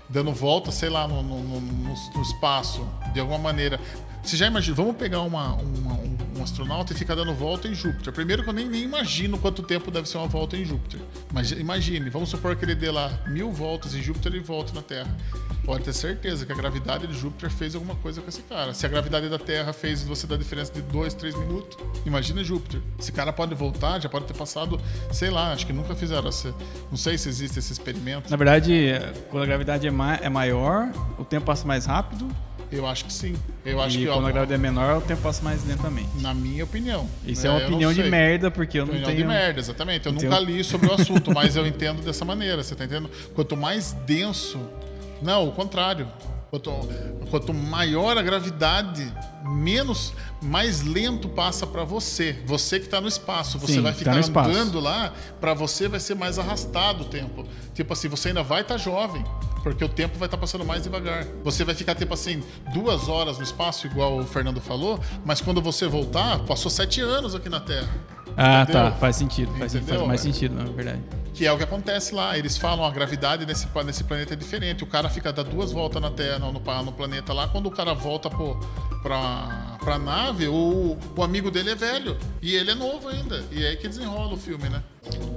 A: dando volta, sei lá, no, no, no, no espaço, de alguma maneira. Você já imagina, vamos pegar uma, uma, um, um, astronauta e ficar dando volta em Júpiter. Primeiro que eu nem, nem imagino quanto tempo deve ser uma volta em Júpiter. Mas imagine, vamos supor que ele dê lá mil voltas em Júpiter e volta na Terra. Pode ter certeza que a gravidade de Júpiter fez alguma coisa com esse cara. Se a gravidade da Terra fez você dar diferença de 2, 3 minutos, imagina Júpiter. Esse cara pode voltar, já pode ter passado, sei lá, acho que nunca fizeram. Essa, não sei se existe esse experimento.
B: Na verdade, quando a gravidade é, ma é maior, o tempo passa mais rápido
A: eu acho que sim. Eu acho
B: e
A: que
B: quando a gravidade é menor, o tempo passa mais lentamente.
A: Na minha opinião.
B: Isso é, é uma opinião de merda, porque eu não
A: opinião
B: tenho.
A: de merda, exatamente. Eu nunca li sobre o assunto, mas eu entendo dessa maneira. Você tá entendendo? Quanto mais denso. Não, o contrário. Quanto, quanto maior a gravidade, menos, mais lento passa para você. Você que está no espaço, você
B: Sim,
A: vai
B: tá
A: ficar
B: tá
A: andando lá, para você vai ser mais arrastado o tempo. Tipo assim, você ainda vai estar tá jovem, porque o tempo vai estar tá passando mais devagar. Você vai ficar tipo assim duas horas no espaço, igual o Fernando falou, mas quando você voltar, passou sete anos aqui na Terra.
B: Ah, Entendeu? tá. Faz sentido. Faz, faz mais sentido, na verdade.
A: Que é o que acontece lá. Eles falam a gravidade nesse, nesse planeta é diferente. O cara fica dá duas voltas na Terra, no, no planeta lá. Quando o cara volta pro, pra, pra nave, o, o amigo dele é velho. E ele é novo ainda. E é aí que desenrola o filme, né?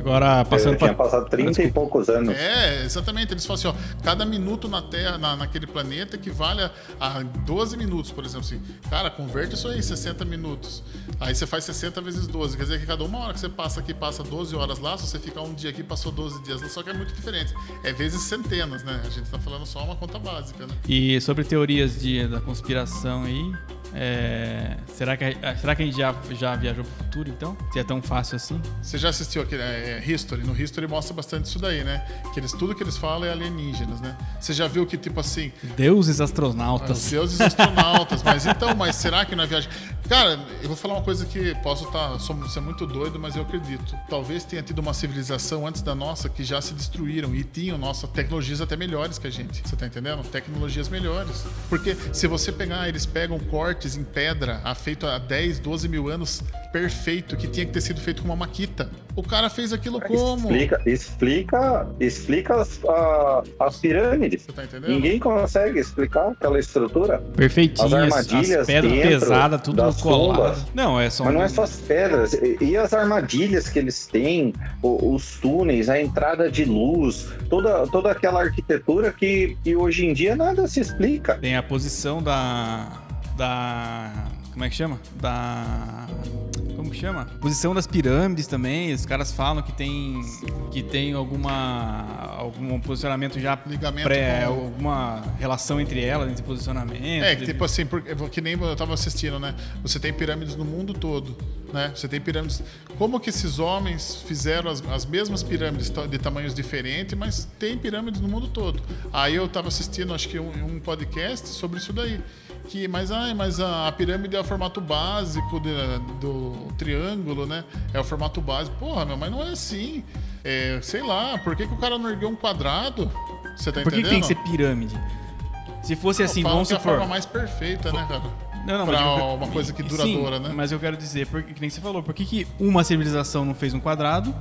B: Agora, passando
C: para. Tinha passado 30 e poucos anos.
A: É, exatamente. Eles falam assim: ó, cada minuto na Terra, na, naquele planeta, equivale a, a 12 minutos, por exemplo. Assim, cara, converte isso aí, 60 minutos. Aí você faz 60 vezes 12. Quer dizer que cada uma hora que você passa aqui, passa 12 horas lá. Se você ficar um dia aqui, passou 12 dias. Só que é muito diferente. É vezes centenas, né? A gente tá falando só uma conta básica, né?
B: E sobre teorias de, da conspiração aí, é, será, que, será que a gente já, já viajou pro futuro, então? Se é tão fácil assim?
A: Você já assistiu aquele é, History? No History mostra bastante isso daí, né? Que eles, tudo que eles falam é alienígenas, né? Você já viu que, tipo assim...
B: Deuses astronautas.
A: Ah, deuses astronautas. mas então, mas será que não é viagem? Cara, eu vou falar uma coisa que posso estar... Tá, ser muito doido, mas eu acredito. Talvez tenha tido uma civilização antes da nossa que já se destruíram e tinham, nossa, tecnologias até melhores que a gente. Você tá entendendo? Tecnologias melhores. Porque se você pegar, eles pegam corte cortes em pedra, feito há 10, 12 mil anos, perfeito, que tinha que ter sido feito com uma maquita. O cara fez aquilo como?
C: Explica, explica, explica as, a, as pirâmides. Você tá entendendo? Ninguém consegue explicar aquela estrutura.
B: Perfeitinho. As armadilhas, as pedras pesadas, tudo colado.
C: Não, é só. Mas não é só as pedras. E as armadilhas que eles têm, os túneis, a entrada de luz, toda, toda aquela arquitetura que, que hoje em dia nada se explica.
B: Tem a posição da da. Como é que chama? Da. Como que chama? Posição das pirâmides também. Os caras falam que tem que tem alguma algum posicionamento já
A: ligamento
B: pré, com... alguma relação entre elas, entre posicionamento.
A: É, que, tipo assim, porque, que nem eu tava assistindo, né? Você tem pirâmides no mundo todo, né? Você tem pirâmides. Como que esses homens fizeram as, as mesmas pirâmides de tamanhos diferentes, mas tem pirâmides no mundo todo? Aí eu tava assistindo, acho que um, um podcast sobre isso daí que, mas, ai, mas a, a pirâmide é o formato básico de, do triângulo, né? É o formato básico. Porra, meu, mas não é assim. É, sei lá, por que, que o cara não ergueu um quadrado? Você tá
B: por
A: entendendo?
B: Por que tem que ser pirâmide? Se fosse assim,
A: vamos
B: supor...
A: é a forma mais perfeita, né, cara? Não, não, pra mas uma coisa que duradoura,
B: sim,
A: né?
B: Mas eu quero dizer, porque, que nem você falou, por que, que uma civilização não fez um quadrado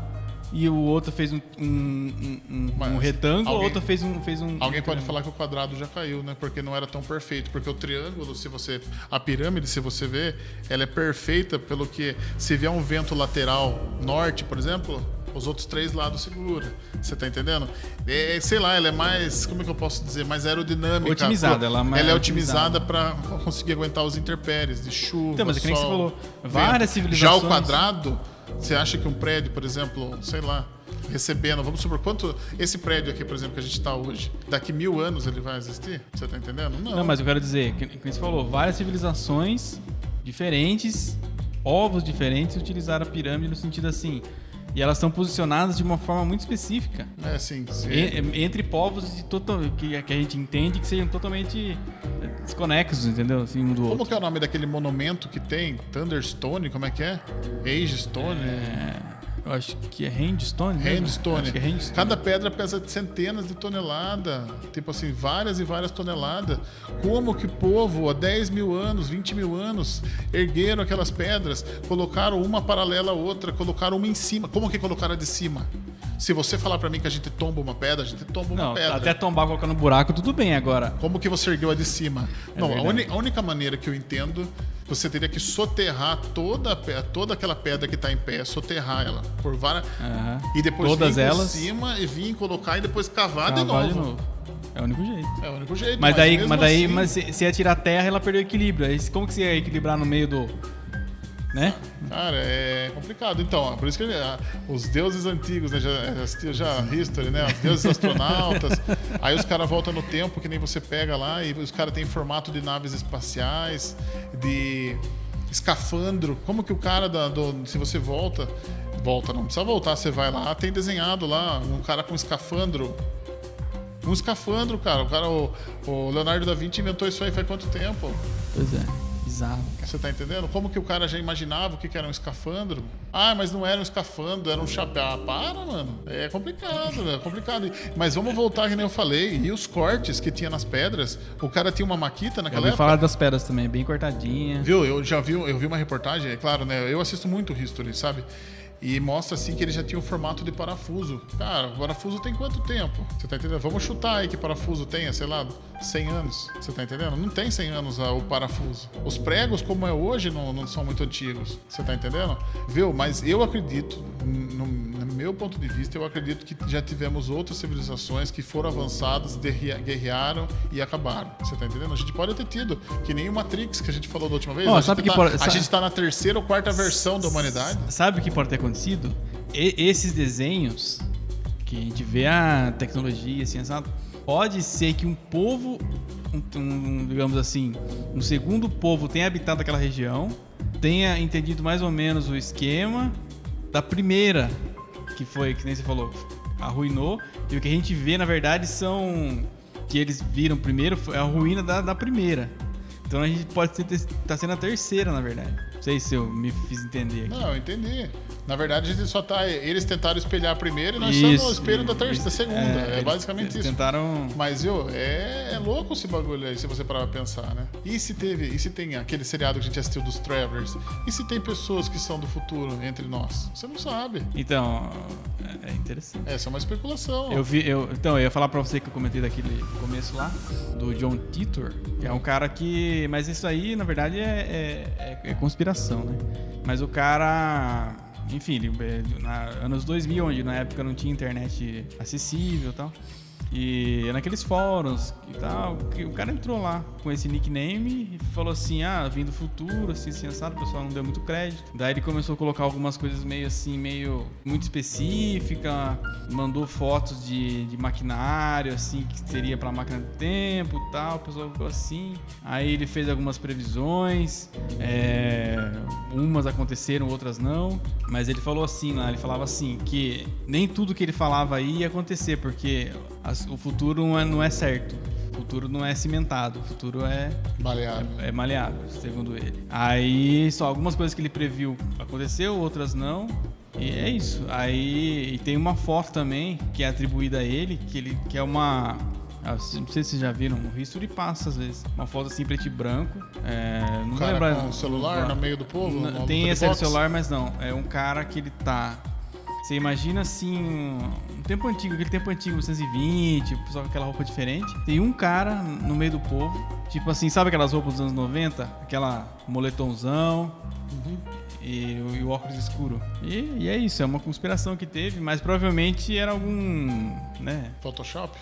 B: e o outro fez um, um, um, um retângulo, o outro fez um, fez um.
A: Alguém pode falar que o quadrado já caiu, né? Porque não era tão perfeito. Porque o triângulo, se você. A pirâmide, se você vê, ela é perfeita pelo que se vier um vento lateral norte, por exemplo, os outros três lados segura. Você tá entendendo? É, sei lá, ela é mais, como é que eu posso dizer, mais aerodinâmica.
B: Otimizada, ela, é
A: ela é otimizada para conseguir aguentar os interpéries de chuva, então, mas é que nem
B: sol, você falou, várias civilizações.
A: Já o quadrado, você acha que um prédio, por exemplo, sei lá, recebendo, vamos supor, quanto esse prédio aqui, por exemplo, que a gente está hoje, daqui mil anos ele vai existir? Você está entendendo?
B: Não. Não, mas eu quero dizer, que você falou, várias civilizações diferentes, povos diferentes utilizaram a pirâmide no sentido assim, E elas estão posicionadas de uma forma muito específica.
A: É, sim. sim.
B: E- entre povos de total, que, que a gente entende que sejam totalmente eh, desconexos, entendeu? Assim, um do
A: Como
B: outro.
A: que é o nome daquele monumento que tem? Thunderstone? Como é que é? Age Stone?
B: É, eu acho que é Handstone. é Handstone.
A: Cada pedra pesa centenas de toneladas. Tipo assim, várias e várias toneladas. Como que o povo, há 10 mil anos, 20 mil anos, ergueram aquelas pedras, colocaram uma paralela à outra, colocaram uma em cima. Como que colocaram a de cima? Se você falar pra mim que a gente tomba uma pedra, a gente tomba uma
B: Não,
A: pedra.
B: até tombar colocando buraco, tudo bem agora.
A: Como que você ergueu a de cima? Não, a,
B: É verdade.
A: uni- a única maneira que eu entendo, você teria que soterrar toda, toda aquela pedra que está em pé, soterrar ela por várias.
B: Aham.
A: E depois
B: Todas
A: vir
B: elas.
A: cima e vir colocar e depois cavar, de,
B: Cavar
A: novo.
B: É o único jeito.
A: É o único jeito.
B: Mas daí,
A: mesmo
B: mas daí
A: assim-
B: mas se, se ia tirar terra, ela perdeu o equilíbrio. Aí como que você ia equilibrar no meio do. Né?
A: Cara, é complicado. Então, por isso que ele- ah, os deuses antigos, né? Já assistiu já History, né? Os deuses [laughs] astronautas. aí os caras voltam no tempo, que nem você pega lá, e os caras têm formato de naves espaciais, de escafandro. Como que o cara da, do. Se você volta. Volta, não precisa voltar, você vai lá, tem desenhado lá um cara com escafandro. Um escafandro, cara. O cara, o, o Leonardo da Vinci inventou isso aí faz quanto tempo?
B: Pois é. Bizarro.
A: Você tá entendendo? Como que o cara já imaginava o que que era um escafandro? Ah, mas não era um escafandro, era um chapéu. Ah, para, mano. É complicado, é complicado. Mas vamos voltar, que nem eu falei. E os cortes que tinha nas pedras? O cara tinha uma maquita
B: Eu
A: naquela
B: ouvi
A: época?
B: falar das pedras também, bem cortadinha.
A: Viu? Eu já vi, eu vi uma reportagem, é claro, né? Eu assisto muito History, sabe? E mostra assim que ele já tinha um formato de parafuso. Cara, o parafuso tem quanto tempo? Você tá entendendo? Vamos chutar aí que parafuso tenha, sei lá, 100 anos. Você tá entendendo? Não tem 100 anos ah, o parafuso. Os pregos, como é hoje, não, não são muito antigos. Você tá entendendo? Viu? Mas eu acredito, meu ponto de vista, eu acredito que já tivemos outras civilizações que foram avançadas, guerrearam e acabaram. Você tá entendendo? A gente pode ter tido, que nem o Matrix que a gente falou da última vez.
B: Ó,
A: a, gente
B: que
A: tá,
B: pode-
A: a gente tá na terceira ou quarta versão da humanidade.
B: Sabe o que pode ter acontecido? E- esses desenhos que a gente vê a tecnologia, assim? Pode ser que um povo, um, um, digamos assim, um segundo povo tenha habitado aquela região, tenha entendido mais ou menos o esquema da primeira, que foi, que nem você falou, arruinou. E o que a gente vê, na verdade, são. que eles viram primeiro foi a ruína da, da primeira. Então a gente pode ser, tá sendo a terceira, na verdade. Não sei se eu me fiz entender aqui.
A: Não, eu entendi. Na verdade, a gente só tá. Eles tentaram espelhar a primeira e nós
B: Isso,
A: estamos no espelho da, terceira, da segunda. É,
B: eles-
A: basicamente
B: eles
A: isso.
B: Tentaram.
A: Mas, viu, é, é louco esse bagulho aí, se você parar pra pensar, né? E se teve, e se tem aquele seriado que a gente assistiu dos Travelers? E se tem pessoas que são do futuro entre nós? Você não sabe.
B: Então, é interessante.
A: Essa é uma especulação.
B: Eu vi, eu, então, eu ia falar pra você que eu comentei daquele começo lá, do John Titor, que é um cara que. Mas isso aí, na verdade, é, é, é conspiração, né? Mas o cara. Enfim, ele, na anos 2000, onde na época não tinha internet acessível e tal. E naqueles fóruns e tal, que o cara entrou lá com esse nickname e falou assim: ah, vim do futuro, assim, assim, assado, o pessoal não deu muito crédito. Daí ele começou a colocar algumas coisas meio assim, meio muito específica, mandou fotos de, de maquinário, assim, que seria pra máquina do tempo tal, o pessoal ficou assim. Aí ele fez algumas previsões, é, umas aconteceram, outras não. Mas ele falou assim lá, ele falava assim, que nem tudo que ele falava ia acontecer, porque o futuro não é, não é certo. O futuro não é cimentado, o futuro é,
A: Baleado.
B: é maleável, segundo ele. Aí só algumas coisas que ele previu aconteceu, outras não. E é isso. Aí e tem uma foto também que é atribuída a ele, que ele que é uma ah, Não sei se vocês já viram, o History passa às vezes. Uma foto assim preto e branco. É, não
A: cara
B: lembrar.
A: com o celular no meio do povo?
B: Tem esse celular, mas não. É um cara que ele tá. Você imagina assim, um tempo antigo, aquele tempo antigo, 1920, o pessoal com aquela roupa diferente. Tem um cara no meio do povo, tipo assim, sabe aquelas roupas dos anos 90? Aquela moletomzão e, o- e o óculos escuro. E, e é isso, é uma conspiração que teve, mas provavelmente era algum, né,
A: Photoshop?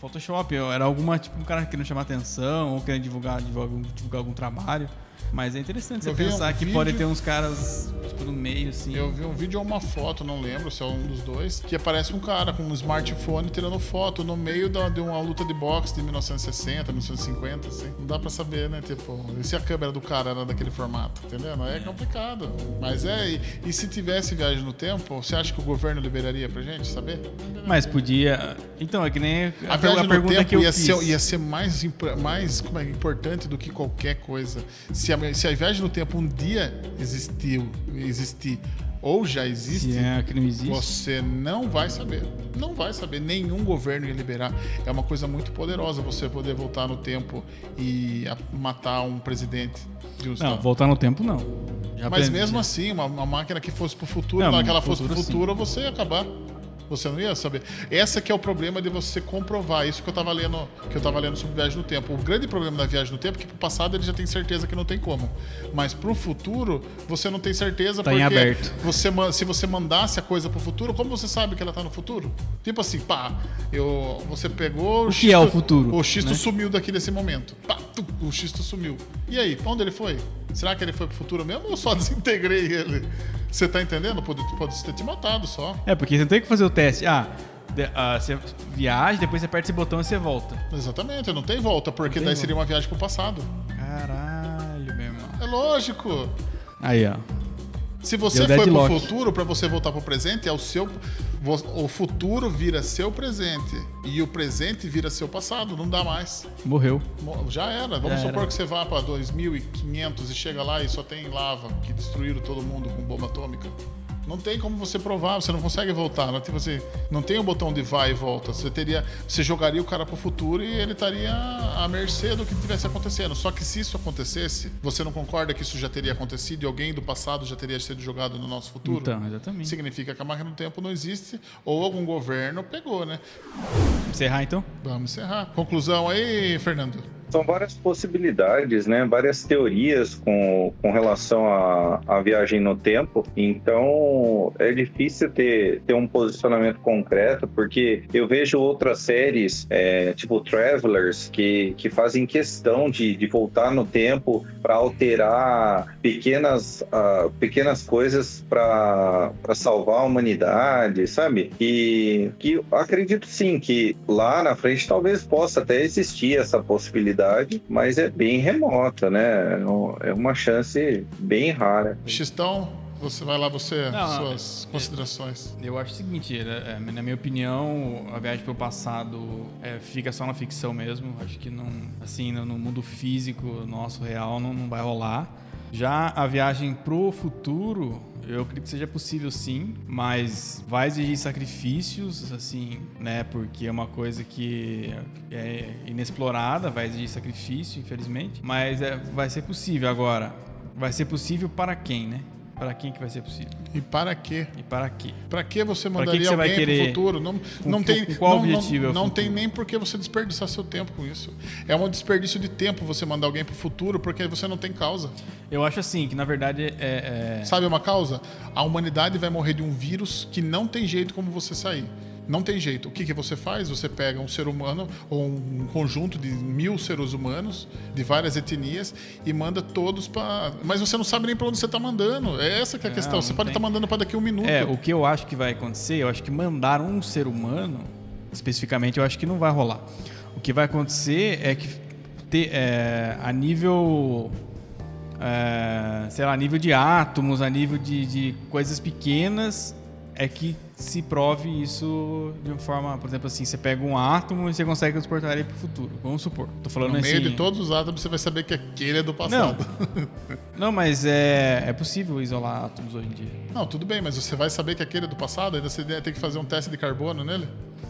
B: Photoshop, era alguma, tipo, um cara querendo chamar atenção ou querendo divulgar, divulgar, algum- divulgar algum trabalho. Mas é interessante você
A: Eu vi um
B: pensar que pode
A: vídeo-
B: ter uns caras, tipo, no meio, assim.
A: Eu vi um vídeo ou uma foto, não lembro se é um dos dois, que aparece um cara com um smartphone tirando foto no meio da, de uma luta de boxe de 1960, 1950, assim. Não dá pra saber, né? Tipo, e se a câmera do cara era daquele formato, entendeu? É complicado. Mas é, e, e se tivesse viagem no tempo, você acha que o governo liberaria pra gente saber?
B: Mas podia. Então, é que nem
A: a, a viagem no tempo ia ser, ia ser mais, mais como é, importante do que qualquer coisa. Se a, se a viagem no tempo um dia existiu, existir ou já existe,
B: é não existe,
A: você não vai saber. Não vai saber. Nenhum governo ia liberar. É uma coisa muito poderosa você poder voltar no tempo e matar um presidente.
B: De um não, estado. voltar no tempo não.
A: Já Mas aprendi, mesmo já. assim, uma, uma, máquina que fosse pro futuro, não, que ela fosse pro futuro, sim. você ia acabar. Você não ia saber. Essa que é o problema de você comprovar. Isso que eu estava lendo, que eu tava lendo sobre viagem no tempo. O grande problema da viagem no tempo é que pro passado ele já tem certeza que não tem como. Mas pro futuro, você não tem certeza
B: tá porque aberto.
A: Você, se você mandasse a coisa pro futuro, como você sabe que ela tá no futuro? Tipo assim, pá, eu, você pegou
B: o, o que é o futuro?
A: O xisto né? sumiu daqui nesse momento. Pá, tu, o xisto sumiu. E aí, pra onde ele foi? Será que ele foi pro futuro mesmo ou só [laughs] desintegrei ele? Você tá entendendo? Pode, pode ter te matado só.
B: É, porque você não tem que fazer o teste. Ah, de, uh, você viaja, depois você aperta esse botão e você volta.
A: Exatamente, não tem volta, porque tem daí volta. seria uma viagem pro passado.
B: Caralho, meu irmão.
A: É lógico.
B: Aí, ó.
A: Se você foi pro futuro, para você voltar pro presente, é o seu. O futuro vira seu presente. E o presente vira seu passado. Não dá mais.
B: Morreu.
A: Já era. Vamos Já supor era. que você vá para 2500 e chega lá e só tem lava, que destruíram todo mundo com bomba atômica. Não tem como você provar, você não consegue voltar. Não tem, você, não tem o um botão de vai e volta. Você teria. Você jogaria o cara pro futuro e ele estaria à mercê do que tivesse acontecendo. Só que se isso acontecesse, você não concorda que isso já teria acontecido e alguém do passado já teria sido jogado no nosso futuro?
B: Então, exatamente.
A: Significa que a máquina do tempo não existe ou algum governo pegou, né?
B: Encerrar então?
A: Vamos encerrar. Conclusão aí, Fernando.
C: São várias possibilidades, né? Várias teorias com, com relação à, à viagem no tempo. Então, é difícil ter, ter um posicionamento concreto, porque eu vejo outras séries, é, tipo Travelers, que, que fazem questão de, de voltar no tempo para alterar pequenas, uh, pequenas coisas para salvar a humanidade, sabe? E que acredito sim que lá na frente talvez possa até existir essa possibilidade possibilidade, mas é bem remota, né? É uma chance bem rara.
A: Xistão, você vai lá, você, não, suas é, considerações.
B: Eu acho o seguinte, é, na minha opinião, a viagem para o passado é, fica só na ficção mesmo. Acho que não, assim, no mundo físico nosso real não, não vai rolar. Já a viagem pro futuro, eu acredito que seja possível sim, mas vai exigir sacrifícios, assim, né? Porque é uma coisa que é inexplorada, vai exigir sacrifício, infelizmente. Mas é, vai ser possível. Agora, vai ser possível para quem, né? Para quem que vai ser possível?
A: E para quê?
B: E para quê?
A: Para que você mandaria que que você alguém para o futuro? Não,
B: com,
A: não tem
B: com qual
A: não,
B: objetivo?
A: Não,
B: é
A: não tem nem por que você desperdiçar seu tempo com isso. É um desperdício de tempo você mandar alguém para o futuro porque você não tem causa.
B: Eu acho assim que na verdade é,
A: é... sabe uma causa? A humanidade vai morrer de um vírus que não tem jeito como você sair. Não tem jeito. O que, que você faz? Você pega um ser humano ou um conjunto de mil seres humanos de várias etnias e manda todos para. Mas você não sabe nem para onde você está mandando. É essa que é a não, questão. Você pode estar tá mandando para daqui a um minuto.
B: É, o que eu acho que vai acontecer, eu acho que mandar um ser humano, especificamente, eu acho que não vai rolar. O que vai acontecer é que ter, é, a nível é, sei lá, a nível de átomos, a nível de, de coisas pequenas, é que se prove isso de uma forma, por exemplo, assim, você pega um átomo e você consegue transportar ele para o futuro. Vamos supor. Tô falando
A: no
B: assim,
A: meio de todos os átomos você vai saber que aquele é do passado.
B: Não, [laughs] não mas é, é possível isolar átomos hoje em dia.
A: Não, tudo bem, mas você vai saber que aquele é do passado, ainda você tem que fazer um teste de carbono nele?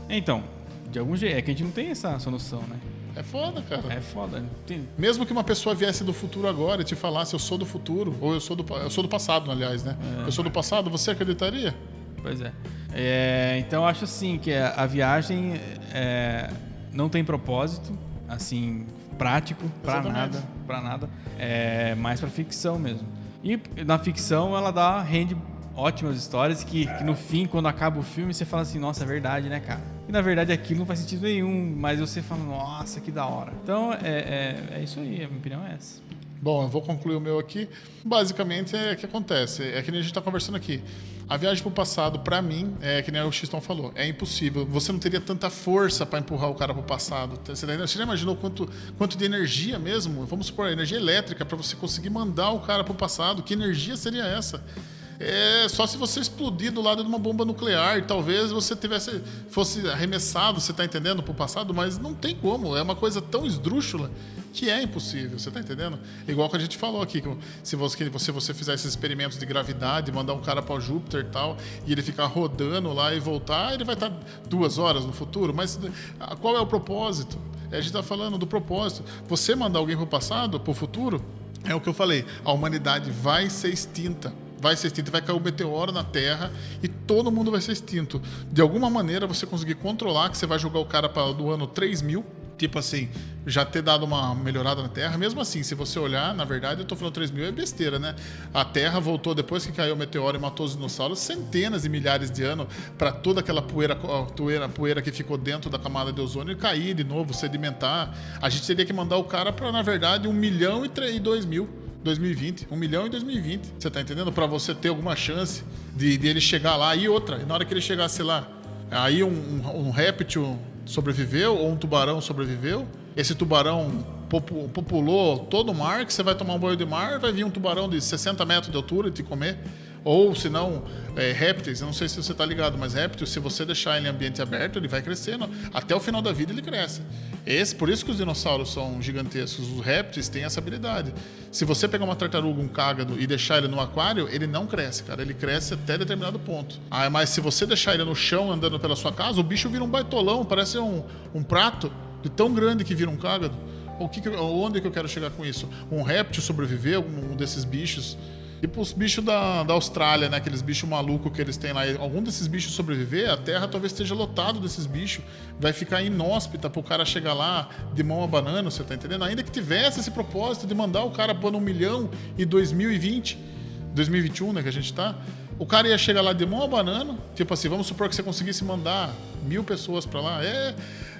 B: Então, de algum jeito. É que a gente não tem essa, essa noção, né?
A: É foda, cara.
B: É foda. Tem...
A: Mesmo que uma pessoa viesse do futuro agora e te falasse eu sou do futuro, ou eu sou do, eu sou do passado, aliás, né? É. Eu sou do passado, você acreditaria?
B: Pois é. é então eu acho assim que a viagem é, não tem propósito, assim, prático, para nada, para nada. É mais para ficção mesmo. E na ficção ela dá rende ótimas histórias que, que, no fim, quando acaba o filme, você fala assim, nossa, é verdade, né, cara? E na verdade aquilo não faz sentido nenhum, mas você fala, nossa, que da hora. Então é, é, é isso aí, a minha opinião é essa.
A: Bom, eu vou concluir o meu aqui. Basicamente é o que acontece. É que nem a gente está conversando aqui. A viagem para o passado, para mim, é que nem o Xton falou, é impossível. Você não teria tanta força para empurrar o cara para o passado. Você já imaginou quanto, quanto de energia mesmo? Vamos supor, energia elétrica para você conseguir mandar o cara para o passado. Que energia seria essa? É só se você explodir do lado de uma bomba nuclear. Talvez você tivesse fosse arremessado, você está entendendo, para o passado, mas não tem como. É uma coisa tão esdrúxula que é impossível, você está entendendo? Igual que a gente falou aqui, se você, você fizer esses experimentos de gravidade, mandar um cara para Júpiter e tal, e ele ficar rodando lá e voltar, ele vai estar tá duas horas no futuro. Mas qual é o propósito? A gente está falando do propósito. Você mandar alguém para o passado, para o futuro, é o que eu falei. A humanidade vai ser extinta vai ser extinto, vai cair um meteoro na Terra e todo mundo vai ser extinto. De alguma maneira você conseguir controlar que você vai jogar o cara para do ano 3000, tipo assim, já ter dado uma melhorada na Terra. Mesmo assim, se você olhar, na verdade, eu tô falando 3000 é besteira, né? A Terra voltou depois que caiu o meteoro e matou os dinossauros centenas e milhares de anos para toda aquela poeira, poeira, poeira que ficou dentro da camada de ozônio cair de novo, sedimentar. A gente teria que mandar o cara para, na verdade, 1 milhão e 2 mil. 2020, um milhão em 2020. Você tá entendendo? Para você ter alguma chance de, de, ele chegar lá. E outra, na hora que ele chegasse lá, aí um, um, um réptil sobreviveu ou um tubarão sobreviveu. Esse tubarão populou todo o mar, que você vai tomar um banho de mar, vai vir um tubarão de 60 metros de altura e te comer. Ou, se não, é, répteis, eu não sei se você está ligado, mas répteis, se você deixar ele em ambiente aberto, ele vai crescendo. Até o final da vida ele cresce. Esse, por isso que os dinossauros são gigantescos. Os répteis têm essa habilidade. Se você pegar uma tartaruga, um cágado, e deixar ele no aquário, ele não cresce, cara. Ele cresce até determinado ponto. Ah, mas se você deixar ele no chão andando pela sua casa, o bicho vira um baitolão, parece um, um prato de tão grande que vira um cágado. O que, onde que eu quero chegar com isso? Um réptil sobreviveu, um desses bichos Tipo os bichos da, da Austrália, né? Aqueles bichos malucos que eles têm lá. Algum desses bichos sobreviver, a Terra talvez esteja lotado desses bichos. Vai ficar inóspita pro cara chegar lá de mão a banana, você tá entendendo? Ainda que tivesse esse propósito de mandar o cara pôr um milhão e 2020, 2021, né? Que a gente tá. O cara ia chegar lá de mão a banana. Tipo assim, vamos supor que você conseguisse mandar mil pessoas para lá. É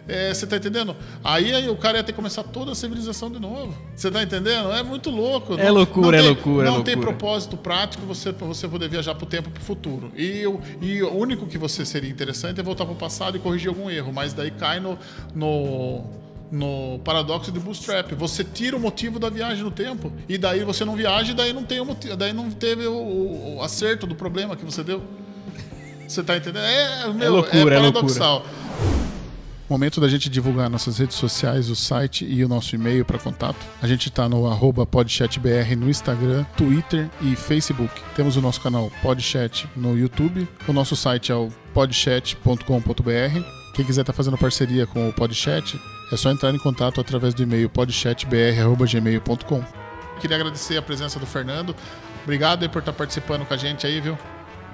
A: é, você tá entendendo? Aí, aí, o cara ia ter que começar toda a civilização de novo. Você tá entendendo? É muito louco.
B: É não, loucura, não é tem, é loucura.
A: Não
B: é
A: tem propósito prático você, você poder viajar pro tempo pro futuro. E, e o único que você seria interessante é voltar pro passado e corrigir algum erro. Mas daí cai no, no no paradoxo de bootstrap. Você tira o motivo da viagem no tempo e daí você não viaja e daí não tem o motivo, daí não teve o, o acerto do problema que você deu. Você tá entendendo? É, meu, é, loucura, é paradoxal. É Momento da gente divulgar nossas redes sociais, o site e o nosso e-mail para contato. A gente está no arroba podchatbr no Instagram, Twitter e Facebook. Temos o nosso canal Podchat no YouTube. O nosso site é o podchat.com.br. Quem quiser estar tá fazendo parceria com o Podchat, é só entrar em contato através do e-mail podchatbr.gmail.com. Queria agradecer a presença do Fernando. Obrigado por estar participando com a gente aí, viu?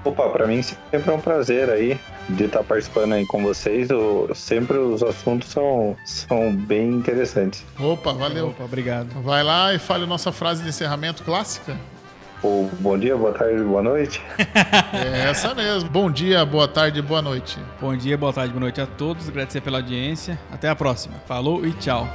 C: Opa, para mim sempre é um prazer aí de estar participando aí com vocês. Eu, sempre os assuntos são, são bem interessantes.
A: Opa, valeu.
B: Opa, obrigado.
A: Vai lá e fale a nossa frase de encerramento clássica.
C: O bom dia, boa tarde, boa noite. [laughs]
A: é essa mesmo. Bom dia, boa tarde, boa noite.
B: Bom dia, boa tarde, boa noite a todos. Agradecer pela audiência. Até a próxima. Falou e tchau.